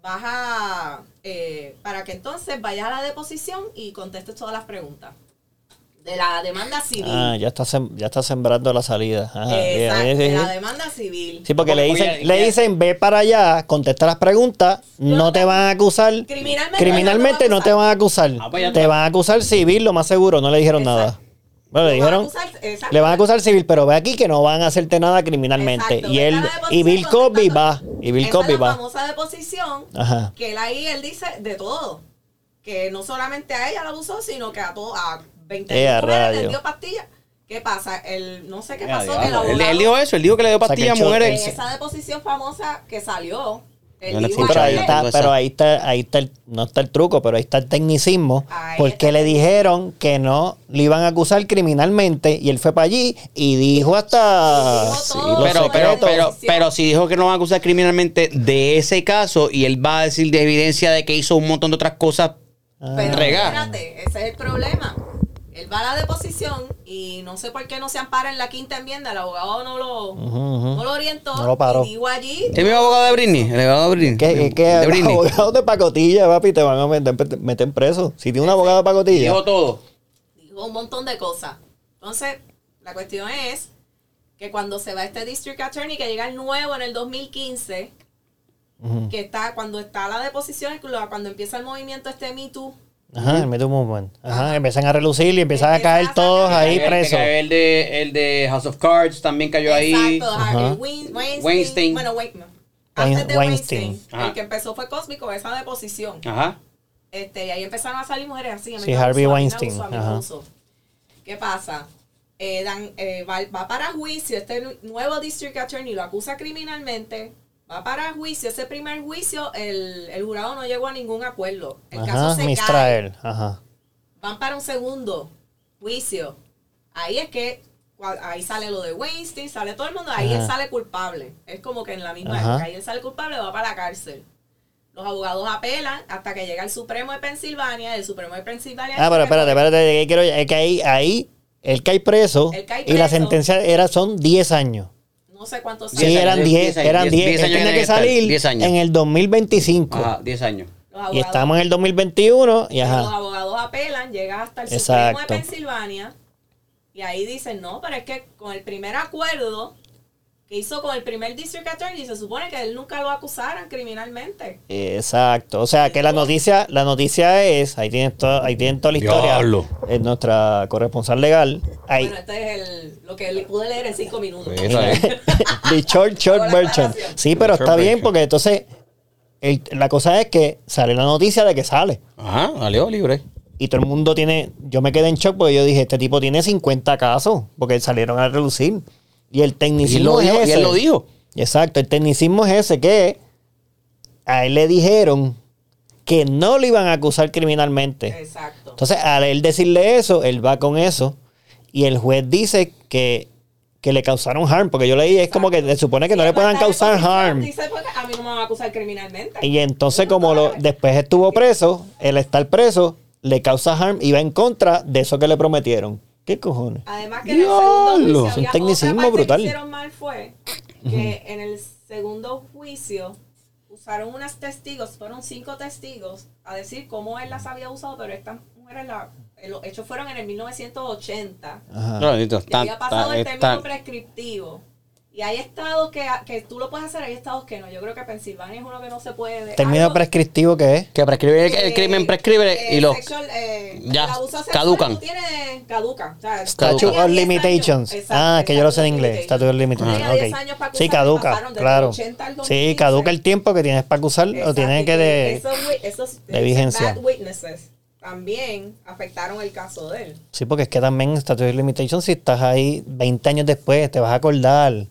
vas a, eh, para que entonces vayas a la deposición y contestes todas las preguntas de la demanda civil. Ah, ya está sem- ya está sembrando la salida. Ajá. Exacto, de la demanda civil. Sí, porque le dicen, le dicen, ve para allá, contesta las preguntas, no te van a acusar. Criminalmente, Criminalmente no te van a acusar. Ah, pues Te van a acusar civil, lo más seguro, no le dijeron Exacto. nada. Bueno, le Lo van a dijeron, acusar- le van a acusar civil, pero ve aquí que no van a hacerte nada criminalmente. Exacto, y él, y Bill Cosby va, y Bill Cosby va. famosa deposición Ajá. que él ahí él dice de todo. Que no solamente a ella la abusó, sino que a todo, a 20 Eh, mujeres le dio pastillas. ¿Qué pasa? El, no sé qué Ya, pasó, que el él, abogado, él dijo eso, él dijo que le dio pastillas a mujeres. en esa deposición famosa que salió, Pero ahí está, pero ahí está, ahí está el, no está el truco, pero ahí está el tecnicismo, Ahí porque le dijeron que no le iban a acusar criminalmente y él fue para allí y dijo hasta Dijo sí, Pero, pero, pero, pero si dijo que no va a acusar criminalmente de ese caso y él va a decir de evidencia de que hizo un montón de otras cosas, Pero Regar. espérate, ese es el problema. Él va a la deposición y no sé por qué no se ampara en la quinta enmienda. El abogado no lo, no lo orientó. No lo paró. Y digo allí. ¿Este es mi abogado de Britney? El abogado de Britney. que, es que de Britney. abogados de pacotilla, papi, te van a meter, meter preso. Si tienes un abogado de pacotilla. Dijo todo. dijo un montón de cosas. Entonces, la cuestión es que cuando se va este District Attorney, que llega el nuevo en el 2015, Ujú. que está, cuando está la deposición, cuando empieza el movimiento este Me Too, Ajá, el Me Too Movement. Ajá, empiezan a relucir y empiezan a caer todos ahí El presos. El de, el de House of Cards también cayó ahí. Exacto. Harvey Wein- Weinstein. Weinstein. Bueno, Wein- no. Wein- antes de Weinstein. Weinstein, el que empezó fue Cosby con esa deposición. Ajá. Este, y ahí empezaron a salir mujeres así. Sí, Harvey Weinstein, ajá. ¿Qué pasa? Eh, dan, eh, va, va para juicio, este nu- nuevo District Attorney lo acusa criminalmente, va para juicio, ese primer juicio el, el jurado no llegó a ningún acuerdo. El caso se cae. Mistrael. Ajá. van para un segundo juicio. Ahí es que ahí sale lo de Weinstein, sale todo el mundo, ahí Ajá. él sale culpable. Es como que en la misma época, ahí él sale culpable, va para la cárcel. Los abogados apelan hasta que llega el Supremo de Pensilvania, el Supremo de Pensilvania. Ah, pero espérate, espérate, quiero, es que ahí, ahí, él cae preso Él cae y la preso. sentencia era, son 10 años. No sé cuántos Sí, Diez años, eran diez 10, años, eran diez- 10. diez Él años tiene en que salir diez años. en el 2025. Ajá, 10 años. Los Y estamos en el 2021 y Los ajá. abogados apelan, llega hasta el Supremo Exacto. de Pensilvania y ahí dicen, no, pero es que con el primer acuerdo que hizo con el primer District Attorney, se supone que él nunca lo acusaran criminalmente. Exacto. O sea que la noticia, la noticia es, ahí tienen, to- ahí tienen toda la historia. Diablo. Es nuestra corresponsal legal. Ahí. Bueno, este es el, lo que le pude leer en cinco minutos. Sí, eso es. The short, short aclaración. Sí, pero está bien porque entonces el- la cosa es que sale la noticia de que sale. Ajá, salió libre. Y todo el mundo tiene. Yo me quedé en shock porque yo dije: Este tipo tiene 50 casos porque salieron a relucir. Y el Y él tecnicismo lo es dijo. Y ese. él lo dijo. Exacto, el tecnicismo es ese que a él le dijeron que no lo iban a acusar criminalmente. Exacto. Entonces, al él decirle eso, él va con eso y el juez dice que, que le causaron harm, porque yo leí, es como que se supone que no le puedan causar harm. Dice, porque a mí no me van a acusar criminalmente. Y entonces, como lo, después estuvo preso, el estar preso le causa harm y va en contra de eso que le prometieron. ¿Qué cojones? Además que en el segundo Diablo. juicio Es un tecnicismo otra parte brutal. que hicieron mal fue que en el segundo juicio usaron unas testigos, fueron cinco testigos, a decir cómo él las había usado, pero estas mujeres, la, los hechos fueron en el 1980. Ajá. Ya está- había pasado está- el está- término prescriptivo. Y hay estados que, que tú lo puedes hacer, hay estados que no. Yo creo que Pensilvania es uno que no se puede. Término prescriptivo que es. Que prescribe el, el crimen prescribe eh, y los eh, ya, caducan. no tiene- caduca. O sea, Statute of 10 Limitations. Exacto, ah, que yo lo sé en inglés. Statute of Limitations. Tenía 10 ok. años para Sí, caduca, claro. 80 al Sí, 2015. caduca el tiempo que tienes para acusar o Exacto, tienes y que de... esos, esos, de vigencia. bad witnesses también afectaron el caso de él. Sí, porque es que también Statute of Limitations, si estás ahí 20 años después, te vas a acordar.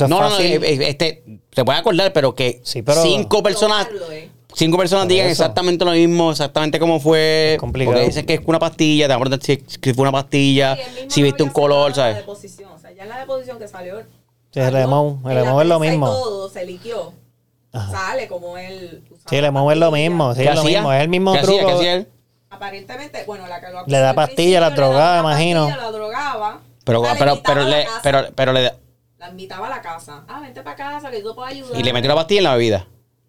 No, no, no, eh, eh, este, se puede acordar, pero que Sí, pero- cinco personas, Probarlo, eh. cinco personas digan eso. exactamente lo mismo, exactamente cómo fue. Es complicado. Porque dicen que es una pastilla, te acuerdas si, si fue una pastilla, Sí, si viste un color, la ¿sabes? deposición. O sea, ya en la deposición que salió. Sí, el emo- el la emo es lo mismo. todo se liquió. Ajá. Sale como él. Sí, el emo es lo mismo, sí, ¿Qué es lo mismo, es el mismo ¿Qué hacía? truco. ¿Qué hacía él? Aparentemente, bueno, la que lo Le da pastilla, la drogaba, la imagino. pastilla, La drogaba. Pero, pero, pero, la le, pero, pero le, La invitaba a la casa. Ah, vente para casa que yo te puedo ayudar. y le metió la pastilla en la bebida.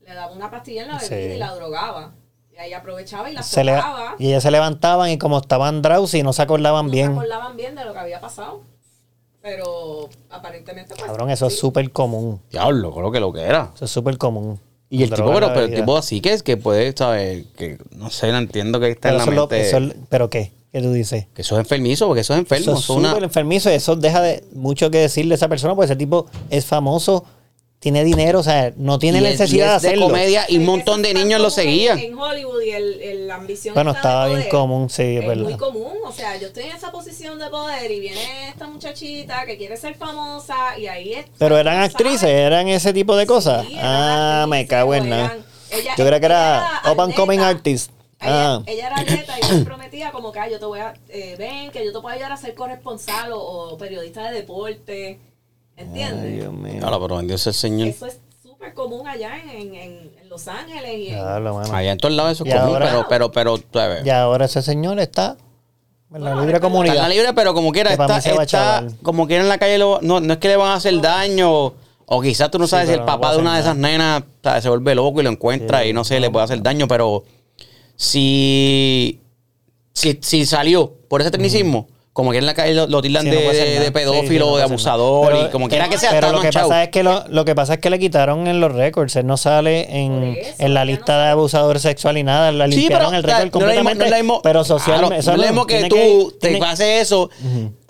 Le daba una pastilla en la Sí. bebida y la drogaba. Y ahí aprovechaba y la Se le- y ellas se levantaban y como estaban drowsy no se acordaban no bien. se acordaban bien de lo que había pasado. Pero aparentemente. Pues, Cabrón, eso es súper común. Diablo, creo que lo que era. Eso es súper común. Y el tipo, pero, pero el tipo así que es que puede, ¿sabes? Que no sé, no entiendo que está Pero en la lo- mente. eso ¿Pero qué? ¿Qué tú dices? Que eso es enfermizo, porque eso es enfermo. Eso es eso es una- enfermizo y eso deja de mucho que decirle a esa persona, porque ese tipo es famoso, tiene dinero, o sea, no tiene y es- necesidad y de es de hacerlo. comedia y un Es que montón de es niños lo seguían. En Hollywood y el, el- la ambición. Bueno, estaba bien poder común, sí, es Es verdad. muy común. O sea, yo estoy en esa posición de poder y viene esta muchachita que quiere ser famosa y ahí es. Pero eran actrices, sabes. eran ese tipo de cosas. Sí, ah, me cago en nada. Yo creía que era era and coming artist. Ella, Ah, ella era atleta y me prometía como que "Ay, yo te voy a, eh, ven, que yo te puedo ayudar a ser corresponsal o, o periodista de deporte. ay, ¿Entiendes? Dios mío. Diablo, pero bendigo sea el Señor. Eso es súper común allá en, en, en Los Ángeles y en, mano. Allá en todos lados eso es Y común, ahora- pero, pero, pero, ¿sabes? Y ahora ese señor está en la libre comunidad. Está en la libre, pero como quiera, está, está como quiera en la calle, lo- no, no es que le van a hacer daño, o, quizás tú no Sí, sabes si el papá de una de esas nenas se vuelve loco y lo encuentra Sí, y no sé, le puede hacer daño, pero si, si, si salió por ese tecnicismo, como que en la calle lo, lo tildan Sí, de, no pedófilo, Sí, sí, no de abusador. Pero- y como quiera que sea, Pero está lo que pasa es que lo, lo que pasa es que le quitaron en los récords. Él no sale en, eso, en la lista no de abusador sexual y nada. Sí, limpiaron pero el récord completamente. no es lo mismo- pero Claro, socialmente. no es lo mismo que tú te pases eso,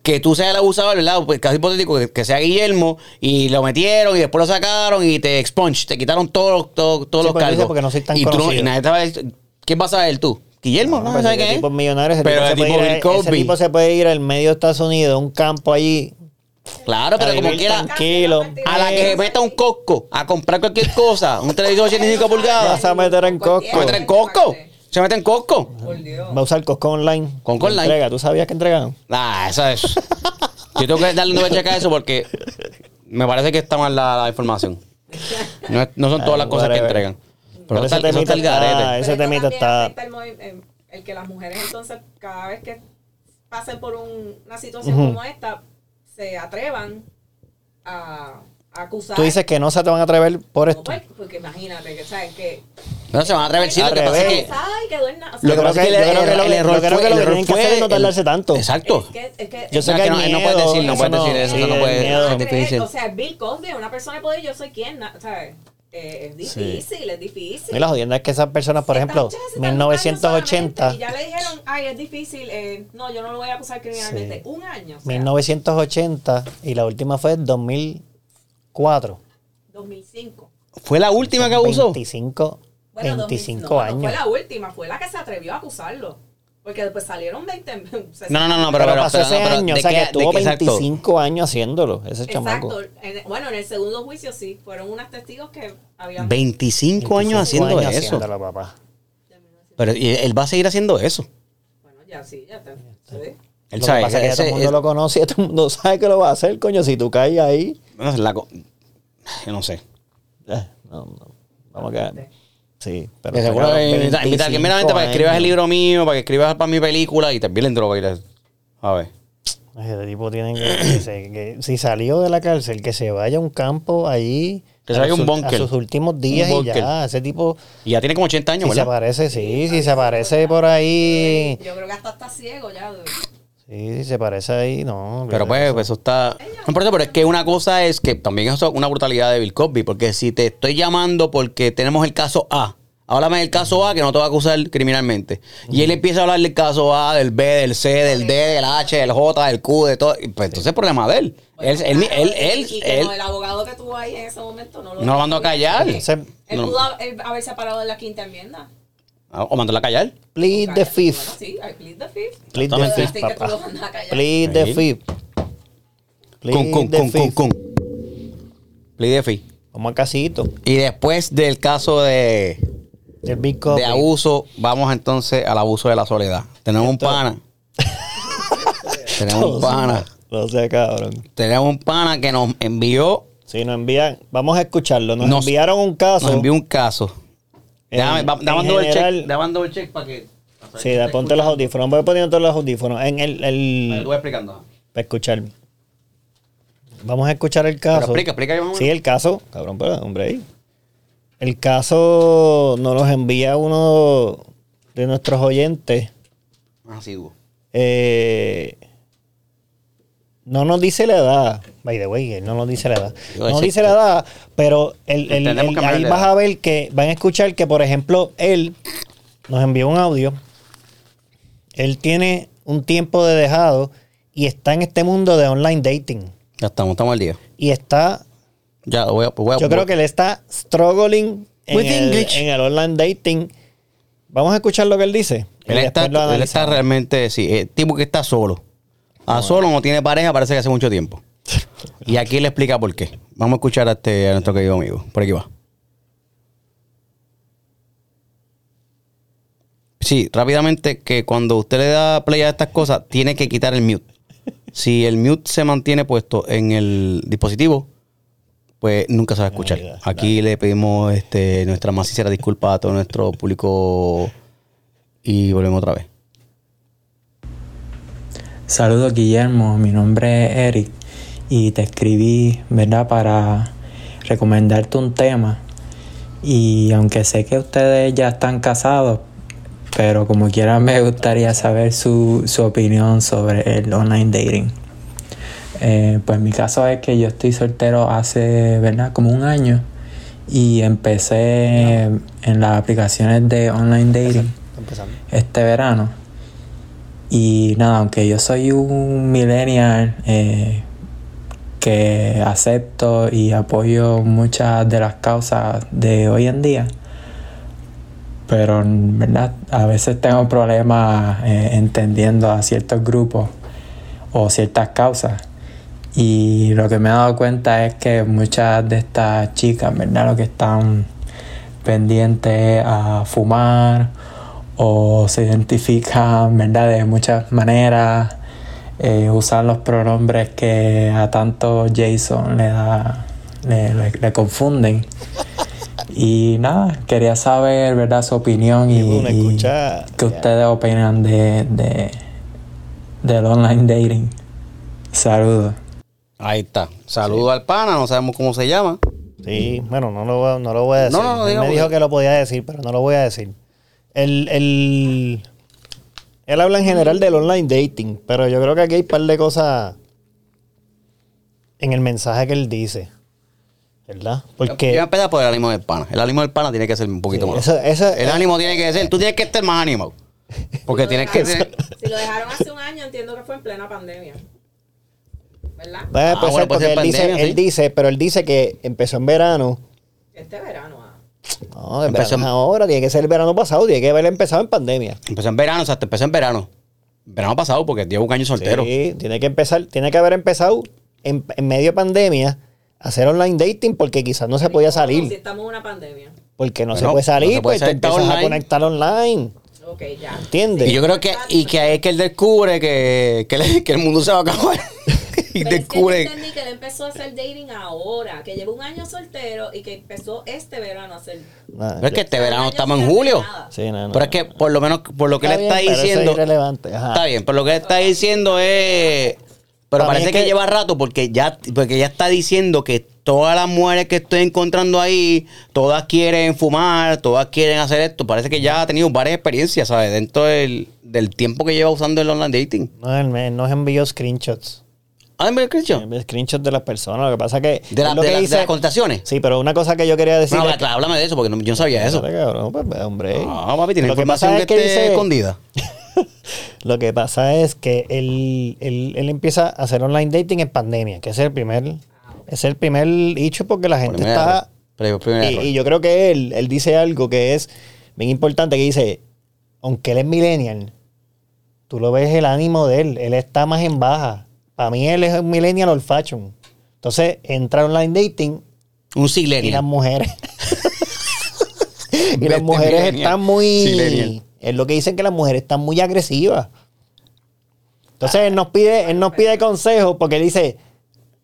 que tú seas el abusador, ¿verdad? Pues casi hipotético que, que sea Guillermo y lo metieron y después lo sacaron y te expunge, te quitaron todos los, todos, todos Sí, los porque dice cargos. porque no soy tan y tú no- conocido. y nadie te va a decir, ¿quién vas a saber tú? ¿Guillermo? No, No, ¿sabes es? tipo es millonario. Ese, Pero tipo, se puede ir, ese tipo se puede ir al medio de Estados Unidos, a un campo allí. Claro, pero como quiera, tranquilo. a la que se meta un Costco a comprar cualquier cosa, un televisor 85 pulgadas, Vas a meter en Costco. se mete en Costco. Se mete en Costco. Por Dios. Va a usar Costco Online. Costco Online. Entrega. ¿Tú sabías que entregan? Ah, esa es. Yo tengo que darle una checa a eso porque me parece que está mal la, la información. No, es- no son todas las cosas que entregan. Pero, ese temita el está- ese temita está- El, el- que las mujeres entonces cada vez que pasen por un- una situación como esta se atrevan a, a acusar. Tú dices que no se te van a atrever por No, esto. pues, porque imagínate que sabes que No se van a atrever. Sí, lo que pasa es que. Lo que Yo pasa es que creo el, error yo creo fue. que lo el que error tienen que fue hacer es no el- tardarse tanto. Exacto. Es que, es que Yo sé No, que, no- no decir, no eso puede decir eso, no hay puede- miedo. es difícil. O sea, Bill Cosby, una persona de poder, yo soy quien, ¿sabes? Eh, es difícil, es difícil. Y la jodienda es que esas personas, por ejemplo, se año 1980, solamente Y ya le dijeron, ay, es difícil, eh, no, yo no lo voy a acusar criminalmente. Sí. Un año. O sea, 1980 y la última fue en 2004. 2005. Fue la última que abusó. 25, Bueno, 25 2000 no, años. No fue la última, fue la que se atrevió a acusarlo. Porque después salieron 20. No, no, no, no, pero, pero, pasó pero, ese no, pero año, ¿de o sea que estuvo exacto? 25 años haciéndolo, ese chamaco. Exacto. En- bueno, en el segundo juicio sí, fueron unos testigos que habían... 25 años 25 haciendo años eso. haciéndolo, papá. Pero y él va a seguir haciendo eso. Bueno, ya sí, ya está. Sí. Él Lo que sabe pasa es que ya todo el ese- mundo lo conoce y todo el mundo sabe que lo va a hacer, coño. Si tú caes ahí, es la yo no sé. eh, no, no, vamos a quedar. Sí, pero. Seguro, pero invita- invita a alguien, mira, vente para que escribas el libro mío, para que escribas para mi película y te vienen droga y le- A ver. Ese tipo tiene que, que se- que si salió de la cárcel, que se vaya a un campo allí. Que se a vaya a un sus- búnker. A sus últimos días y ya. Ese tipo, Y ya tiene como 80 años, si se aparece, sí, si se aparece por ahí. Yo creo que hasta está ciego ya. de- Sí, si se aparece ahí, no. Pero pues, eso. pues, eso está. No importa, pero es que una cosa es que también eso es una brutalidad de Bill Cosby, porque si te estoy llamando porque tenemos el caso A, háblame del caso A que no te va a acusar criminalmente. Y él empieza a hablar del caso A, del B, del C, del D, del H, del J, del Q, de todo. Pues entonces es problema de él. Él, él, él, él, y como él el abogado que tuvo ahí en ese momento no lo, no lo mandó a callar. Él No. pudo haber- haberse parado en la quinta enmienda. O mandó a callar. plead the Bueno, fifth. sí, I plead the fifth. Plead the fifth, papá. Plead the Sí. fifth. Con, Plead con, the con, con, fifth. con. Plea de fee. Vamos a casito. Y después del caso de, Del Big Copy. de abuso, vamos entonces al abuso de la soledad. Tenemos un pana. tenemos un pana. No sé, cabrón. Tenemos un pana que nos envió, Si nos envían, vamos a escucharlo. Nos, Nos- enviaron un caso. nos envió un caso. Dame doble general- check. Dame doble check para que. Sí, da, ponte los audífonos. Voy poniendo todos los audífonos. En el, el- Te voy explicando. para escuchar. Vamos a escuchar el Pero caso. explica, explica. menos. Sí, el caso. Cabrón, pero hombre ahí. El caso nos los envía uno de nuestros oyentes. Ah, sí, Hugo. Eh, no nos dice la edad. By the way, él no nos dice la edad. No ese- dice la edad, pero el, el- el- ahí vas a ver que van a escuchar que, por ejemplo, él nos envió un audio. Él tiene un tiempo de dejado y está en este mundo de online dating. Ya estamos, estamos al día. Y está, Ya, voy a. Voy a yo creo que él está struggling en With el, en el online dating. Vamos a escuchar lo que él dice. Él está, él está realmente, sí, eh, tipo que está solo. A solo no tiene pareja, parece que hace mucho tiempo. Y aquí le explica por qué. Vamos a escuchar a, este, a nuestro querido amigo. Por aquí va. Sí, rápidamente, que cuando usted le da play a estas cosas, tiene que quitar el mute. Si el mute se mantiene puesto en el dispositivo, pues nunca se va a escuchar. Aquí le pedimos este, nuestra más sincera disculpa a todo nuestro público y volvemos otra vez. Saludos Guillermo, mi nombre es Eric y te escribí, ¿verdad? Para recomendarte un tema y aunque sé que ustedes ya están casados, pero como quiera me gustaría saber su, su opinión sobre el online dating. Eh, pues mi caso es que yo estoy soltero hace, ¿verdad? Como un año y empecé en las aplicaciones de online dating este verano. Y nada, aunque yo soy un millennial eh, que acepto y apoyo muchas de las causas de hoy en día, pero verdad a veces tengo problemas eh, entendiendo a ciertos grupos o ciertas causas. Y lo que me he dado cuenta es que muchas de estas chicas, ¿verdad? Lo que están pendientes a fumar o se identifican, ¿verdad? De muchas maneras. eh, usan los pronombres que a tanto Jason le da, le, le- le confunden. Y nada, quería saber, ¿verdad? Su opinión y, y qué ustedes opinan de, de del online dating. Saludos. Ahí está. Saludo al pana, no sabemos cómo se llama. Sí, bueno, no lo, voy a- no lo voy a decir. No, no, no, Él me dijo que lo podía decir, pero no lo voy a decir. El, el, él habla en general del online dating, pero yo creo que aquí hay un par de cosas en el mensaje que él dice. ¿Verdad? Yo Porque voy a empezar por el ánimo del pana. El ánimo del pana tiene que ser un poquito Sí, más. eso- eso- el ánimo tiene que ser. Tú tienes que estar más animado. Porque tienes que ser. Si lo dejaron hace un año, entiendo que fue en plena pandemia. ¿Verdad? Bueno, Ah, puede bueno, puede porque él, dice, él dice, pero él dice que empezó en verano. Este verano. No, Empezó en- ahora, tiene que ser el verano pasado, tiene que haber empezado en pandemia. Empezó en verano, o sea, te empezó en verano. Verano pasado, porque llevo un año soltero. Sí, tiene que empezar, tiene que haber empezado en, en medio de pandemia a hacer online dating porque quizás no se podía ¿Cómo Si salir. estamos en una pandemia. Porque no se puede salir, no se puede pues te salir, empiezas a conectar online. Ok, ya. ¿Entiendes? Y yo creo que, y que ahí es que él descubre que, que, le- que el mundo se va a acabar. y Pero es que entendí que él empezó a hacer dating ahora, que lleva un año soltero y que empezó este verano a hacer. Pero es que este verano estamos en julio. hacer nada. sí, no, no. Pero es que por lo menos, por lo que Está él está bien, pero eso es diciendo. ajá. Está bien, pero lo que él está diciendo es. Pero Para parece es que, que- lleva rato porque ya, porque ya está diciendo que todas las mujeres que estoy encontrando ahí, todas quieren fumar, todas quieren hacer esto. Parece que ya ha tenido varias experiencias, ¿sabes? Dentro del, del tiempo que lleva usando el online dating. No, él me- nos envió screenshots. Ah, ¿me Cristian? Envió Screenshots de las personas. Lo que pasa que. De, la- es lo de que la- de las conversaciones. Sí, pero una cosa que yo quería decir. No, es- claro, háblame de eso porque no- yo no sabía eso. Cabrón, pues, hombre. No, papi, tiene Lo que información pasa que, es que esté dice- escondida. Lo que pasa es que él, él, él empieza a hacer online dating en pandemia, que es el primer, es el primer hecho porque la gente Primer está. error. Y yo creo que él, él dice algo que es bien importante, que dice, aunque él es millennial, tú lo ves el ánimo de él, él está más en baja. Para mí él es un millennial old fashion. Entonces entra online dating Un y las mujeres. y las mujeres millennial. están muy. Silenial. Es lo que dicen que las mujeres están muy agresivas. Entonces él nos pide, él nos pide consejos porque él dice.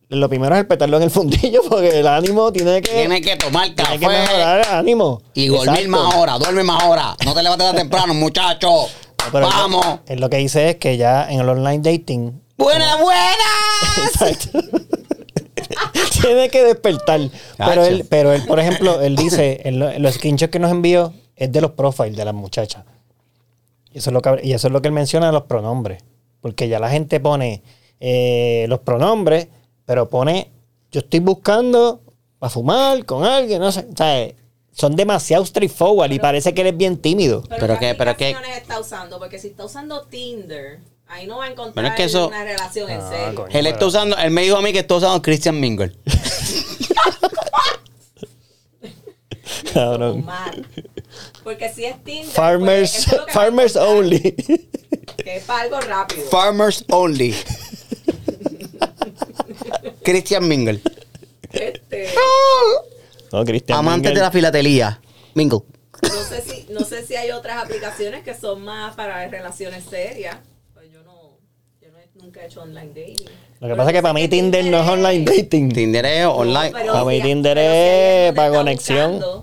Lo primero es respetarlo en el fundillo porque el ánimo tiene que, Tiene que tomar tiene que café mejorar el ánimo. y dormir Exacto. más horas. Duerme más horas. No te levantes tan temprano, muchacho. No, pero él- Vamos. Él lo que dice es que ya en el online dating. Buenas, buenas. Exacto. tiene que despertar. Pero él, pero él, por ejemplo, él dice, en lo- en los screenshots que nos envió, es de los profiles de las muchachas. Y eso es lo que, y eso es lo que él menciona de los pronombres. Porque ya la gente pone eh, los pronombres, pero pone, yo estoy buscando para fumar con alguien, no sé. O sea, son demasiado straightforward y parece que él es bien tímido. Pero ¿qué que- pero que- aplicaciones está usando? Porque si está usando Tinder, ahí no va a encontrar Pero es que eso- una relación en Ah, serio. coño. Él está usando, él me dijo a mí que está usando Christian Mingle. Cabrón. Porque si es Tinder, Farmers, pues, es farmers encontrar, only. Que es para algo rápido. Farmers only. Christian Mingle. Este, No, Cristian. Amantes Mingle. de la filatelía. Mingle. no, sé si, no sé si hay otras aplicaciones que son más para relaciones serias. Pues yo no, yo no he- nunca he hecho online dating. Lo que pasa es que para mí Tinder no es online dating. Tinder es online. pero Para mí si- Tinder si hay es para conexión. buscando,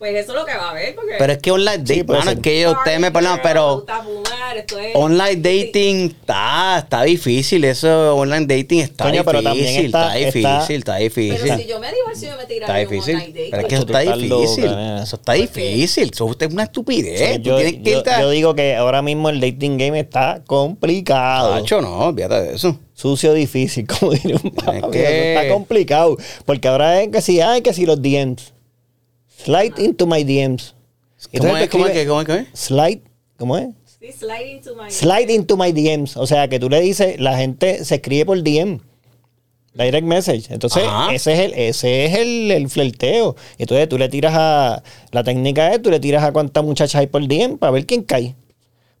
Pues eso es lo que va a ver. Porque Pero es que online puede mano, es que ustedes me perdonan, pero. celular, esto es... Online dating está, está difícil. Eso online dating está Coño, pero también difícil. está- Está, está- difícil, está difícil. Pero si yo me divorcio, yo me Está tiraría un difícil. online dating. Pero es que eso está difícil. loca. Eso está difícil. Eso es una estupidez. Yo, que yo- a- yo digo que ahora mismo el dating game está complicado. Nacho, no, olvídate de eso. Sucio, difícil, como diría un papá. Es que- Está complicado. Porque ahora es que si, ay, que si los DMs. Slide into my DMs. ¿Cómo es? ¿Cómo es? ¿Cómo es? ¿Cómo es? Slide, ¿cómo es? Sí, sliding to my... Slide into my DMs. O sea, que tú le dices, la gente se escribe por DM. Direct message. Entonces, Ajá. ese es el, ese es el, el flirteo. Entonces, tú le tiras a. La técnica es, tú le tiras a cuántas muchachas hay por DM para ver quién cae.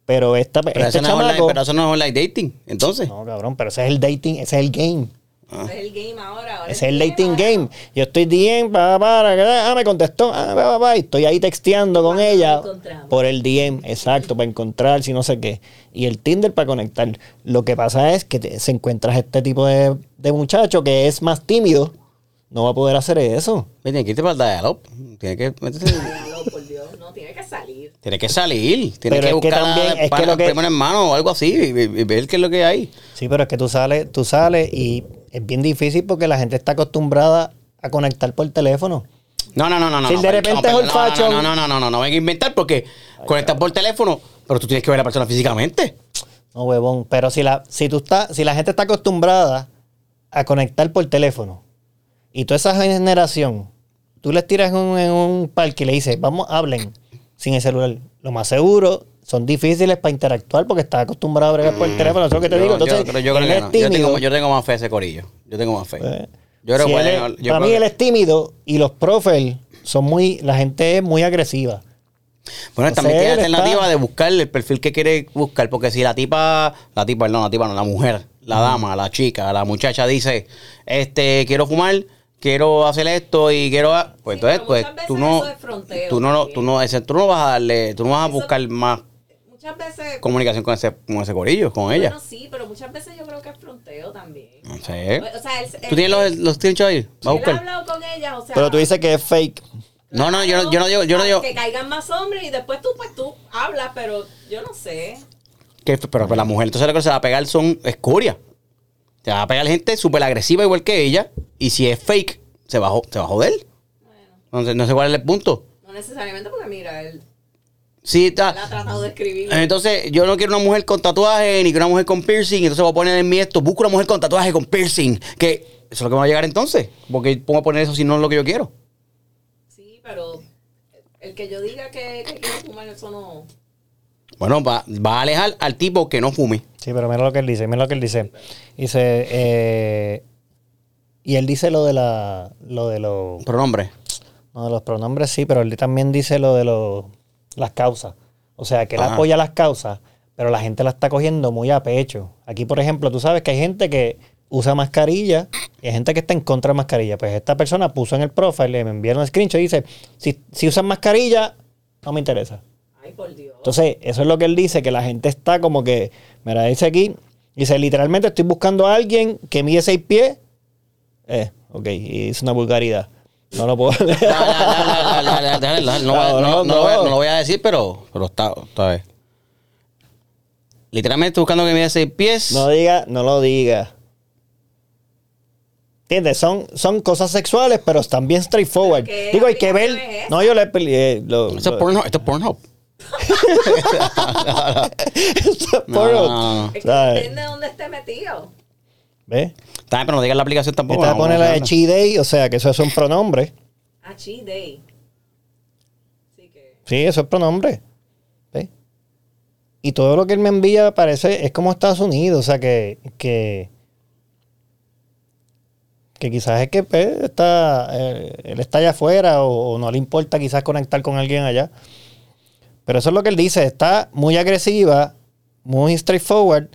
Pero esta, Pero, este eso no es online, chamaco. pero eso no es online dating. Entonces. No, cabrón, pero ese es el dating, ese es el game. Ese es el game ahora. ahora es el dating ahora. game. Yo estoy DM, para, para, ah, me contestó, ah, pa, pa, pa, y estoy ahí texteando con ella por el DM, exacto, para encontrar, si no sé qué. Y el Tinder para conectar. Lo que pasa es que te- se encuentras este tipo de, de muchacho que es más tímido, no va a poder hacer eso. Tiene que irte para el dial-up. Tiene que meterse- por Dios, no tiene que salir. Tiene que salir. Tiene Pero que es que buscar también- es que para lo que- primero en mano o algo así y, y- y ver qué es lo que hay. Sí, pero es que tú sales, tú sales y es bien difícil porque la gente está acostumbrada a conectar por teléfono. No, no, no, no. no, Si no, de repente es perdón, old fashion. No, no, no, no, no, no, no venga a inventar porque conectas por teléfono, pero tú tienes que ver a la persona físicamente. No, huevón. Pero si la, si tú estás, si la gente está acostumbrada a conectar por teléfono y toda esa generación, tú les tiras un, en un parque y le dices, vamos, hablen sin el celular. Lo más seguro, son difíciles para interactuar porque estás acostumbrado a bregar por el teléfono. Eso es lo que te Mm. Yo- digo. Entonces, creo- yo creo él que es no. Yo tímido. tengo, yo tengo más fe ese corillo. Yo tengo más fe. Eh, yo creo si que él pueden- es- yo para creo mí que- él es tímido y los profes son muy, la gente es muy agresiva. Bueno, No también tiene él alternativa está- de buscar el perfil que quiere buscar, porque si la tipa, la tipa, no, la tipa no, la mujer, la dama, la chica, la muchacha dice, este, quiero fumar, quiero hacer esto y quiero, a-", pues Sí, entonces, pues tú no, eso es fronteo tú no, lo- también. tú no, ese- tú no vas a darle, tú no vas a Eso- buscar más Muchas veces... comunicación con ese, con ese corillo, con ella. Bueno, sí, pero muchas veces yo creo que es fronteo también. No sé. O sea, él, ¿Tú tienes los, los tinchos ahí? Va a buscar. hablado con ella, o sea... Pero tú dices que es fake. No, no, yo no, yo no digo, yo no para digo, Que caigan más hombres y después tú, pues tú hablas, pero yo no sé. que, pero, pero la mujer entonces lo que se va a pegar son escoria. Se va a pegar gente súper agresiva igual que ella. Y si es fake, se va se va a joder. No sé, no sé cuál es el punto. No necesariamente porque mira, él, Sí, está. ha tratado de escribir. Entonces, yo no quiero una mujer con tatuaje ni que una mujer con piercing. Entonces voy a poner en mí esto. Busco una mujer con tatuaje con piercing. Que eso es lo que me va a llegar entonces. Porque pongo a poner eso si no es lo que yo quiero. Sí, pero el que yo diga que, que quiero fumar, eso no... Bueno, va, va a alejar al tipo que no fume. Sí, pero mira lo que él dice, mira lo que él dice. Dice, eh, y él dice lo de la, lo de los, Pronombre. no, de los pronombres sí, pero él también dice lo de los, las causas. O sea, que él Ajá. apoya las causas, pero la gente la está cogiendo muy a pecho. Aquí, por ejemplo, tú sabes que hay gente que usa mascarilla y hay gente que está en contra de mascarilla. Pues esta persona puso en el profile, me enviaron un screenshot y dice, si, si usan mascarilla, no me interesa. Ay, por Dios. Entonces, eso es lo que él dice, que la gente está como que, mira, dice aquí, dice, literalmente estoy buscando a alguien que mide seis pies. Eh, ok, y es una vulgaridad. No lo puedo dale, No, lo voy a- decir, pero, pero está, está bien. Literalmente estoy buscando que mide seis pies. No diga, no lo diga. ¿Entiendes? Son, son cosas sexuales, pero están bien straightforward. ¿Pero qué Digo, hay que ver. es? No, yo le peleé. Lo, Esto lo- es Pornhub. Esto es Pornhub. Esto es No, porno. no, no. Es que ¿sabes? depende de dónde esté metido. ¿Ves? Está bien, pero no digas la aplicación Y tampoco. te va a no, poner no, la de chi day, o sea, que eso es un pronombre. Ah, cheat day. Así que... Sí, eso es pronombre. ¿Ves? Y todo lo que él me envía parece, es como Estados Unidos, o sea que, que, que quizás es que pues, está, eh, él está allá afuera o, o no le importa quizás conectar con alguien allá. Pero eso es lo que él dice, está muy agresiva, muy straightforward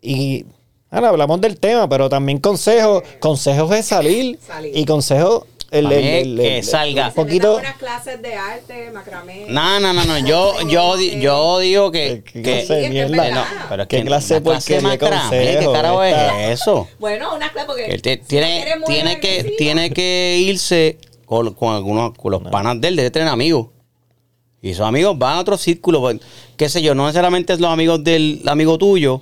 y ahora hablamos del tema, pero también consejos, consejos de salir, Salir. y consejos el, el- el- que salga. un poquito unas clases de arte, macramé. No, no, no, no. Yo, yo, yo digo que. ¿Qué que- que mierda? No, pero es ¿Qué que clase clase macramé, ¿Qué carajo es eso? Bueno, unas clases porque... Te- tiene, tiene, que, tiene que irse con, con algunos con los panas de él, debe tener amigos. Y esos amigos van a otro círculo. pues, qué sé yo, no necesariamente es los amigos del amigo tuyo,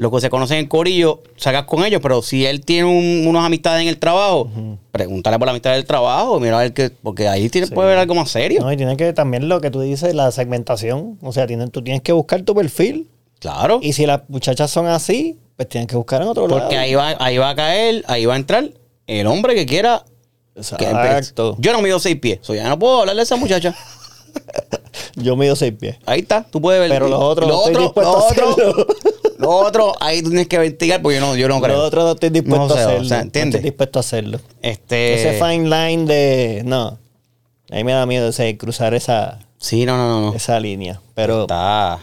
los que se conocen en Corillo, sacas con ellos, pero si él tiene un- unas amistades en el trabajo, pregúntale por la amistad del trabajo, mira a ver qué, porque ahí tiene, puede haber algo más serio. No, y tiene que también lo que tú dices, la segmentación. O sea, tienen, tú tienes que buscar tu perfil. Claro. Y si las muchachas son así, pues tienen que buscar en otro lado. Porque ahí va, ahí va a caer, ahí va a entrar el hombre que quiera. que- Exacto. yo no mido seis pies, so ya no puedo hablarle a esa muchacha. Yo mido seis pies. Ahí está, tú puedes ver. Pero los otros Lo no estoy otro, dispuesto lo otro, ahí tú tienes que investigar porque yo no, yo no creo. Lo otro no estoy dispuesto No sé, a o hacerlo. No ¿entiendes? estoy dispuesto a hacerlo. Este. Ese fine line de. No. A mí me da miedo ese, cruzar esa, Sí, no, no, no. esa línea. Pero Está.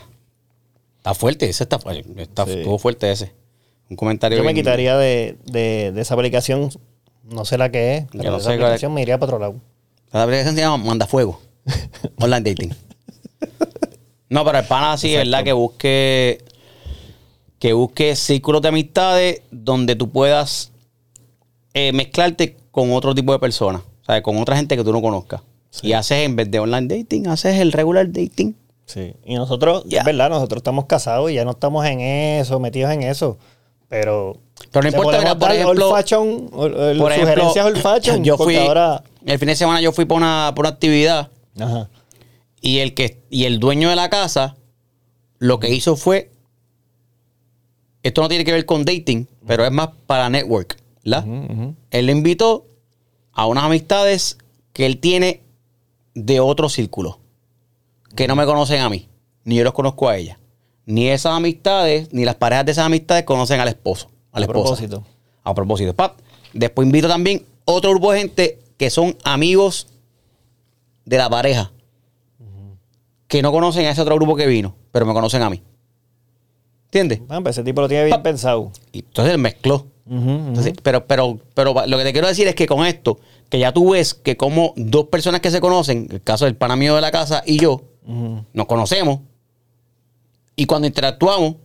Está fuerte, ese está, está Sí. estuvo fuerte ese. Un comentario. yo me quitaría de, de, de esa aplicación. No sé la que es. Pero Yo no de sé esa cuál es. aplicación me iría para otro lado. La aplicación se llama Mandafuego. Online dating. No, pero el pana sí, es verdad que busque. Que busque círculos de amistades donde tú puedas eh, mezclarte con otro tipo de personas. O sea, con otra gente que tú no conozcas. Y haces, en vez de online dating, haces el regular dating. Sí. Y nosotros, Ya. es verdad, nosotros estamos casados y ya no estamos en eso, metidos en eso. Pero. Pero no importa, mira, por ejemplo- fashion, Por ejemplo, sugerencias fashion. yo fui. ahora. El fin de semana yo fui por una, por una actividad. Ajá. Y el que y el dueño de la casa lo que hizo fue esto no tiene que ver con dating, pero es más para network, ¿verdad? Él le invitó a unas amistades que él tiene de otro círculo, que no me conocen a mí, ni yo los conozco a ella. Ni esas amistades, ni las parejas de esas amistades conocen al esposo, a la A esposa. propósito. A propósito. Pap. Después invito también otro grupo de gente que son amigos de la pareja. Que no conocen a ese otro grupo que vino, pero me conocen a mí. ¿Entiendes? Ah, pues ese tipo lo tiene bien Pa- pensado. Y entonces él mezcló. Entonces, pero, pero, pero lo que te quiero decir es que con esto, que ya tú ves que como dos personas que se conocen, el caso del pana mío de la casa y yo, nos conocemos. Y cuando interactuamos,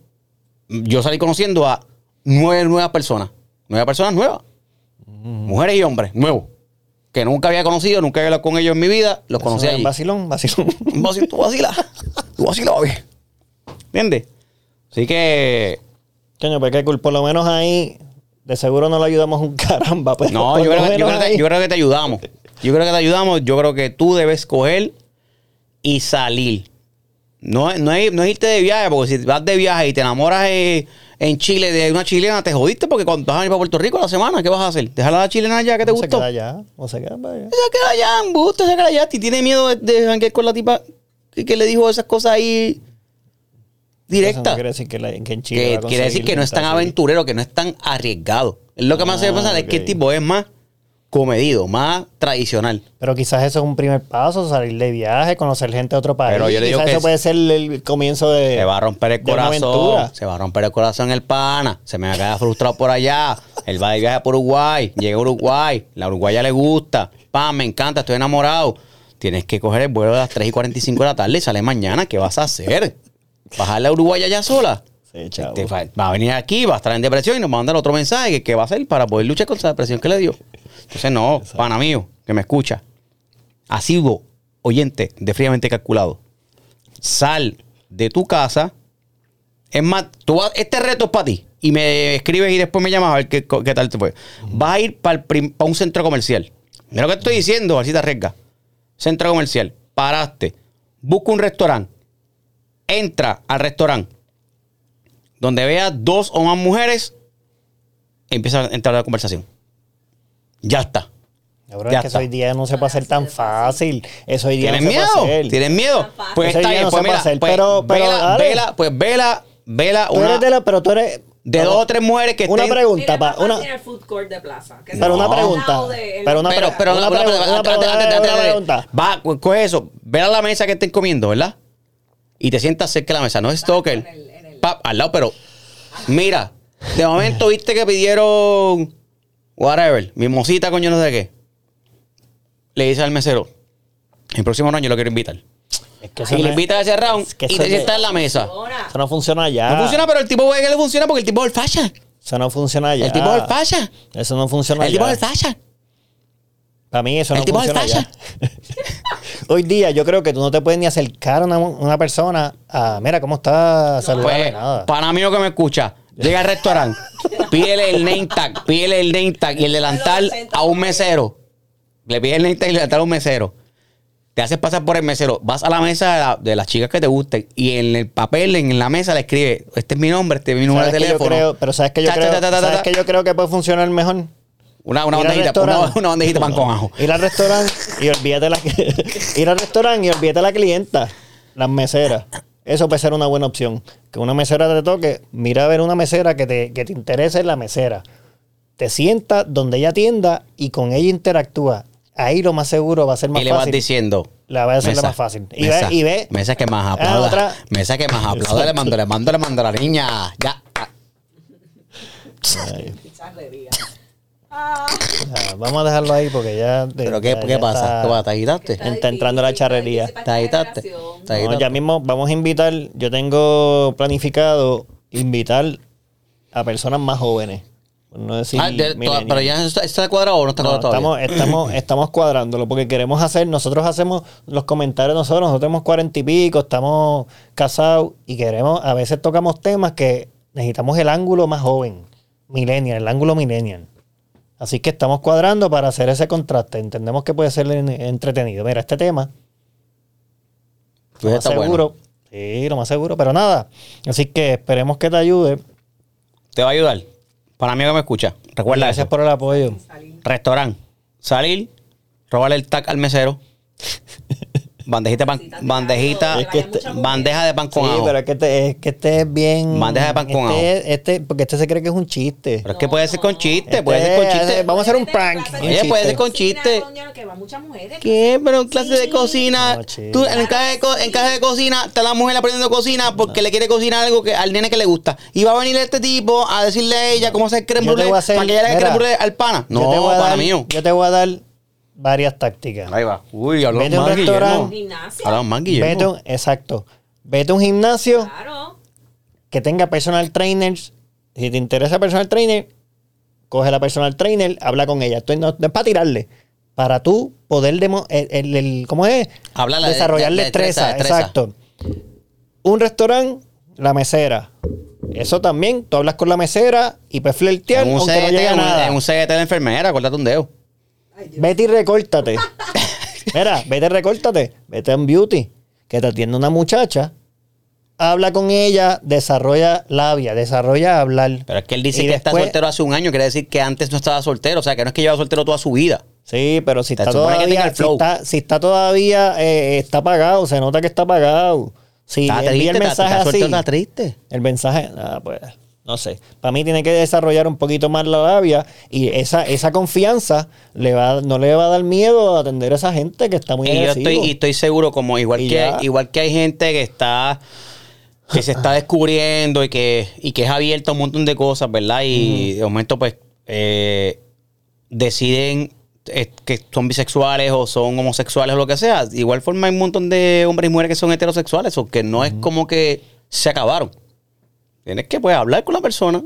yo salí conociendo a nueve nuevas personas. Nueve personas nuevas. Mujeres y hombres, nuevos. Que nunca había conocido, nunca había hablado con ellos en mi vida. Los conocí Eso es allí. Vacilón, vacilón. Un vacilo, tú vacilas. Tú vacilas. ¿Entiendes? Así que. Coño, pues que cool. Por lo menos ahí, de seguro no lo ayudamos un caramba. Pero No, por yo creo, que, yo, menos creo que- ahí- yo creo que te ayudamos. Yo creo que te ayudamos. Yo creo que tú debes coger y salir. No, no, es, no es irte de viaje, porque si vas de viaje y te enamoras eh, en Chile de una chilena, te jodiste porque cuando vas a venir para Puerto Rico la semana, ¿qué vas a hacer? ¿Dejar a la chilena allá que te No se gustó? queda allá. O se queda allá. Se queda allá, embuste, se queda allá. Si tiene miedo de, de janguear con la tipa que, que le dijo esas cosas ahí No directas. quiere decir que, la- que en Chile. Que va a quiere decir que no es tan aventurero, que no es tan arriesgado. Es lo que me hace Ah, pensar es que el tipo es más comedido, más tradicional. Pero quizás eso es un primer paso, salir de viaje, conocer gente de otro país. Pero yo le digo quizás que eso es- puede ser el comienzo de. Se va a romper el de corazón. aventura. Se va a romper el corazón el pana. Se me va a quedar frustrado por allá. Él va de viaje por Uruguay. Llega a Uruguay. La uruguaya le gusta. Pam, me encanta, estoy enamorado. Tienes que coger el vuelo a las 3 y 45 de la tarde y sale mañana. ¿Qué vas a hacer? ¿Bajarle a Uruguay allá sola? Sí, chavo. Te va, a venir aquí, va a estar en depresión y nos va a mandar otro mensaje que qué va a hacer para poder luchar contra la depresión que le dio. Entonces, no, pana mío, que me escucha. Asivo, oyente de fríamente calculado. Sal de tu casa. Es más, tú vas- este reto es para ti. Y me escribes y después me llamas a ver qué, qué tal te fue. Vas a ir para un centro comercial. Mira lo que estoy diciendo, así te arriesgas. Centro comercial. Paraste. Busca un restaurante. Entra al restaurante. Donde veas dos o más mujeres. Empieza a entrar la conversación. Ya está. Cabrón, Ya es que está. eso hoy día no se puede hacer tan fácil. Eso hoy día no ¿Tienes se puede miedo? hacer. ¿Tienes miedo? Pues Eso está bien, no pues se puede mira, hacer, pues pero- pero vela, vela, pues vela, vela Tú eres de la, pero tú eres. de dos o tres mujeres que Una estén- pregunta, pa, una, tiene el food court de plaza. que pero una pregunta. de- Pero una, pero, pre- pero una, una- una- pregunta, pregunta, una pregunta. Va, co- coge eso, ve a la mesa que estén comiendo, ¿verdad? Y te sientas cerca de la mesa, no es stalker. en el- en el- Pap, al lado, pero mira, de momento viste que pidieron whatever, mimosita con yo no sé qué. Le dice al mesero, el próximo año lo quiero invitar. Es que Y le invita a ese round es que y te sientas en la mesa. Eso no funciona allá. No funciona, pero el tipo ve que le funciona porque el tipo es el fashion. Eso no funciona allá. El tipo es el fashion. Eso no funciona El tipo es el fashion. Para mí eso El no tipo es el funciona allá. hoy día yo creo que tú no te puedes ni acercar a una, una persona a, mira, ¿cómo está? Pues, Nada. para mí que me escucha, llega al restaurante, pídele el name tag, pídele el name tag y el delantal a un mesero. Le pide el name tag y el delantal a un mesero. Te haces pasar por el mesero. Vas a la mesa de, la- de las chicas que te gusten y en el papel, en la mesa, le escribe: Este es mi nombre, este es mi número de ¿Sabes que yo teléfono. creo- pero sabes que yo creo, ¿sabes que yo creo que puede funcionar mejor. Una, una bandejita, una, una bandejita de pan con ajo. Ir al restaurante y olvídate la ir al restaurante y olvídate la clienta, las meseras. Eso puede ser una buena opción. Que una mesera te toque, mira a ver una mesera que te, que te interese la mesera. Te sienta donde ella atienda y con ella interactúa. Ahí lo más seguro va a ser más Y le vas fácil. diciendo. La va a hacer más fácil. Y mesa, ve, y ve. Mesa que más Ah, aplauda. otra. Mesa que más aplauda. Le mando, le mando, le mando a la niña. Ya. Ay, Vamos a dejarlo ahí porque ya. ¿Pero qué, ya- qué ya pasa? está- ¿Qué pasa? ¿Te agitaste? Está Está entrando la difícil, está charrería. ¿Te agitaste? ya mismo vamos a invitar, yo tengo planificado invitar a personas más jóvenes. No decir Ah, de- pero ya está, está cuadrado o no está No, cuadrado todavía. estamos, estamos, estamos cuadrándolo porque queremos hacer, nosotros hacemos los comentarios nosotros, nosotros tenemos cuarenta y pico, estamos casados y queremos, a veces tocamos temas que necesitamos el ángulo más joven, millennial, el ángulo millennial. Así que estamos cuadrando para hacer ese contraste. Entendemos que puede ser en- entretenido. Mira, este tema Pues lo más está bueno. seguro. Sí, lo más seguro, pero nada. Así que esperemos que te ayude. Te va a ayudar. Para mí que me escucha. Recuerda Gracias eso. por el apoyo. Restaurante. Salir, robarle el tac al mesero. Bandejita, de pan, bandejita, Es que este- bandeja de pan con sí, ajo. pero es que este es, que este es bien. Bandeja de pan con este, este, porque este se cree que es un chiste. Pero es que puede ser con chiste, Este puede ser con chiste. Vamos a hacer un prank. Oye, puede ser con chiste. coño, que va muchas mujeres. ¿Qué? Pero en clase de cocina, No, tú en clase de, co- en clase de cocina, está la mujer aprendiendo cocina porque le quiere cocinar algo que al nene que le gusta. Y va a venir este tipo a decirle a ella cómo hacer creme hacer- para que ella le creme brulee al pana. Yo No, te voy a pana dar- mío. Yo te voy a dar varias tácticas. Ahí va. Uy, hablamos Vete a un más, restaurante. Gimnasio. Hablamos más, Guillermo. Vete a un- exacto. Vete a un gimnasio Claro. que tenga personal trainers. Si te interesa personal trainer, coge la personal trainer, habla con ella. Esto no, no es para tirarle. Para tú poder demo- el, el- el- ¿cómo es? De- desarrollar de- de destreza, destreza, destreza. Exacto. Un restaurante, la mesera. Eso también, tú hablas con la mesera y puedes flirtear, En un aunque no CGT, llegue a en un- nada. en un CGT de la enfermera, córtate un dedo. Vete y recórtate. Mira, vete y recórtate. Vete a un beauty. Que te atiende una muchacha. Habla con ella, desarrolla labia, desarrolla hablar. Pero es que él dice Y que está soltero hace un año, quiere decir que antes no estaba soltero. O sea, que no es que lleva soltero toda su vida. Sí, pero si está todavía, el si flow. está, si está todavía, eh, está apagado, se nota que está apagado. Si Está envía triste, el mensaje está así, está triste. el mensaje, nada, pues, no sé. Para mí tiene que desarrollar un poquito más la labia y esa, esa confianza le va, no le va a dar miedo a atender a esa gente que está muy Y yo estoy, y estoy seguro, como igual Y que, ya. igual que hay gente que está que se está descubriendo y que, y que es abierta a un montón de cosas, ¿verdad? Y de momento, pues, eh, deciden eh, que son bisexuales o son homosexuales o lo que sea. De igual forma hay un montón de hombres y mujeres que son heterosexuales, o que no es como que se acabaron. Tienes que, pues, hablar con la persona.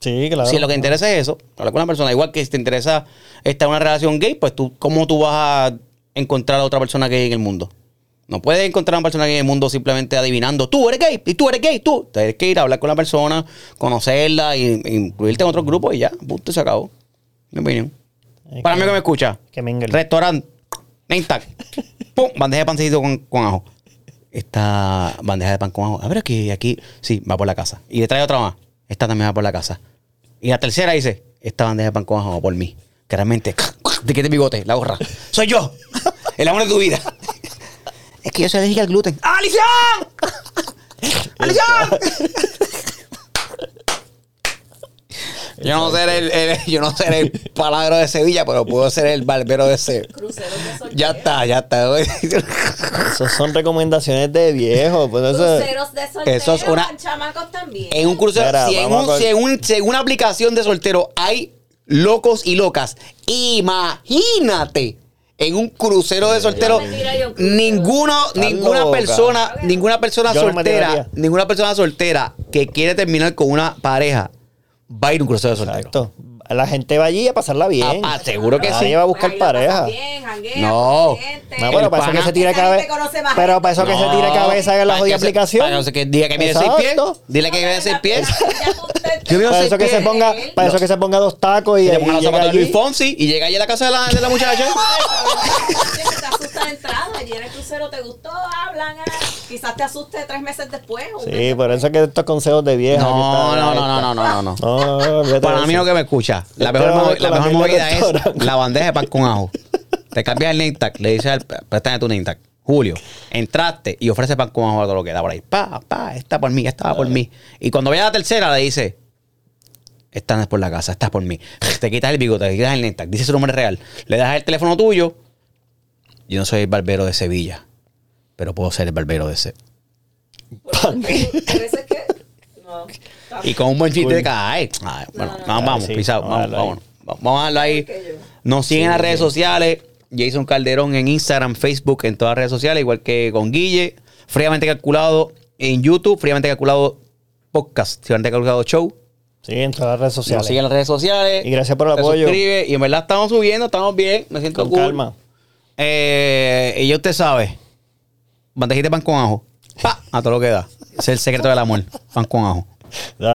Sí, claro. Si lo que te interesa es eso, hablar con la persona. Igual que si te interesa estar en una relación gay, pues tú, ¿cómo tú vas a encontrar a otra persona gay en el mundo? No puedes encontrar a una persona gay en el mundo simplemente adivinando, tú eres gay y tú eres gay, tú. Tienes que ir a hablar con la persona, conocerla y, e incluirte en otro grupo y ya, punto, se acabó. Mi opinión. Es Para mí que- que me escucha, que mingle. restaurante, name tag, pum, bandeja de pancito con, con ajo. Esta bandeja de pan con ajo. A ver, aquí, aquí, sí, va por la casa. Y le trae otra más. Esta también va por la casa. Y la tercera dice, esta bandeja de pan con ajo va por mí. Que realmente, te quite el bigote, la gorra. Soy yo, el amor de tu vida. Es que yo soy alérgica al gluten. ¡Alición! ¡Alición! Yo no seré el, el- yo no seré el palabro de Sevilla, pero puedo ser el barbero de Sevilla. Cruceros de soltero. Ya está, ya está. Esas son recomendaciones de viejo. Pues eso, Cruceros de soltero. Eso es una- chamacos también. En un crucero, Espera, si, en, un- a si en un- si en una aplicación de soltero hay locos y locas, imagínate en un crucero de soltero, ninguno, ninguna loca. persona, ninguna persona Yo soltera, ninguna persona soltera que quiere terminar con una pareja va a ir un crucero soltero. La gente va allí a pasarla bien. Ah, ah, seguro que Nadie sí. va a buscar Ahí la pasas pareja. bien, janguea, No. con gente. No, pero El para eso que se tire Esa cabeza. gente conoce más Pero gente. para eso que se tire cabeza en la jodida que aplicación. Para eso que diga que mide seis pies. Exacto. Dile que mide seis pies. Ya Yo Para seis eso que se pies. ponga, para eso que se ponga dos tacos y, Y le y pongan los llega zapatos de Luis. Fonsi y llega allí a la casa de la, de la muchacha. Te asusta de entrada, allí en el crucero te gustó, hablan, ah, quizás te asuste tres meses después. un Sí, por eso es que estos consejos de vieja. que No, no, no, no, no, no, no. no. No, olvídate Para mí eso. lo que me escucha, la mejor, movi- la mejor movida es la bandeja de pan con ajo. Te cambias el name tag, le dices al préstame tu name tag. Julio, entraste y ofrece pan con ajo a todo lo que da por ahí. Pa, pa, esta por mí, esta va por mí. Y cuando vaya a la tercera le dice, esta no es por la casa, esta es por mí. Te quitas el bigote, te quitas el name tag, dice su nombre real. Le das el teléfono tuyo. Yo no soy el barbero de Sevilla, pero puedo ser el barbero de Sevilla. Por eso es que. Y con un buen chiste de cada. Ay, ay, bueno, No, no, vamos, vamos, Sí, pisado, vamos a vamos, a darlo ahí. Nos siguen en las redes sociales. Jason Calderón en Instagram, Facebook, en todas las redes sociales, igual que con Guille. Fríamente calculado en YouTube, fríamente calculado podcast, fríamente calculado show. Sí, en todas las redes Nos sociales. siguen en las redes sociales. Y gracias por el apoyo. suscribe y en verdad estamos subiendo, estamos bien, me siento Con cool. calma. Eh, y ya usted sabe, bandejita de pan con ajo. Pa, a todo lo que da. Es el secreto del amor, pan con ajo.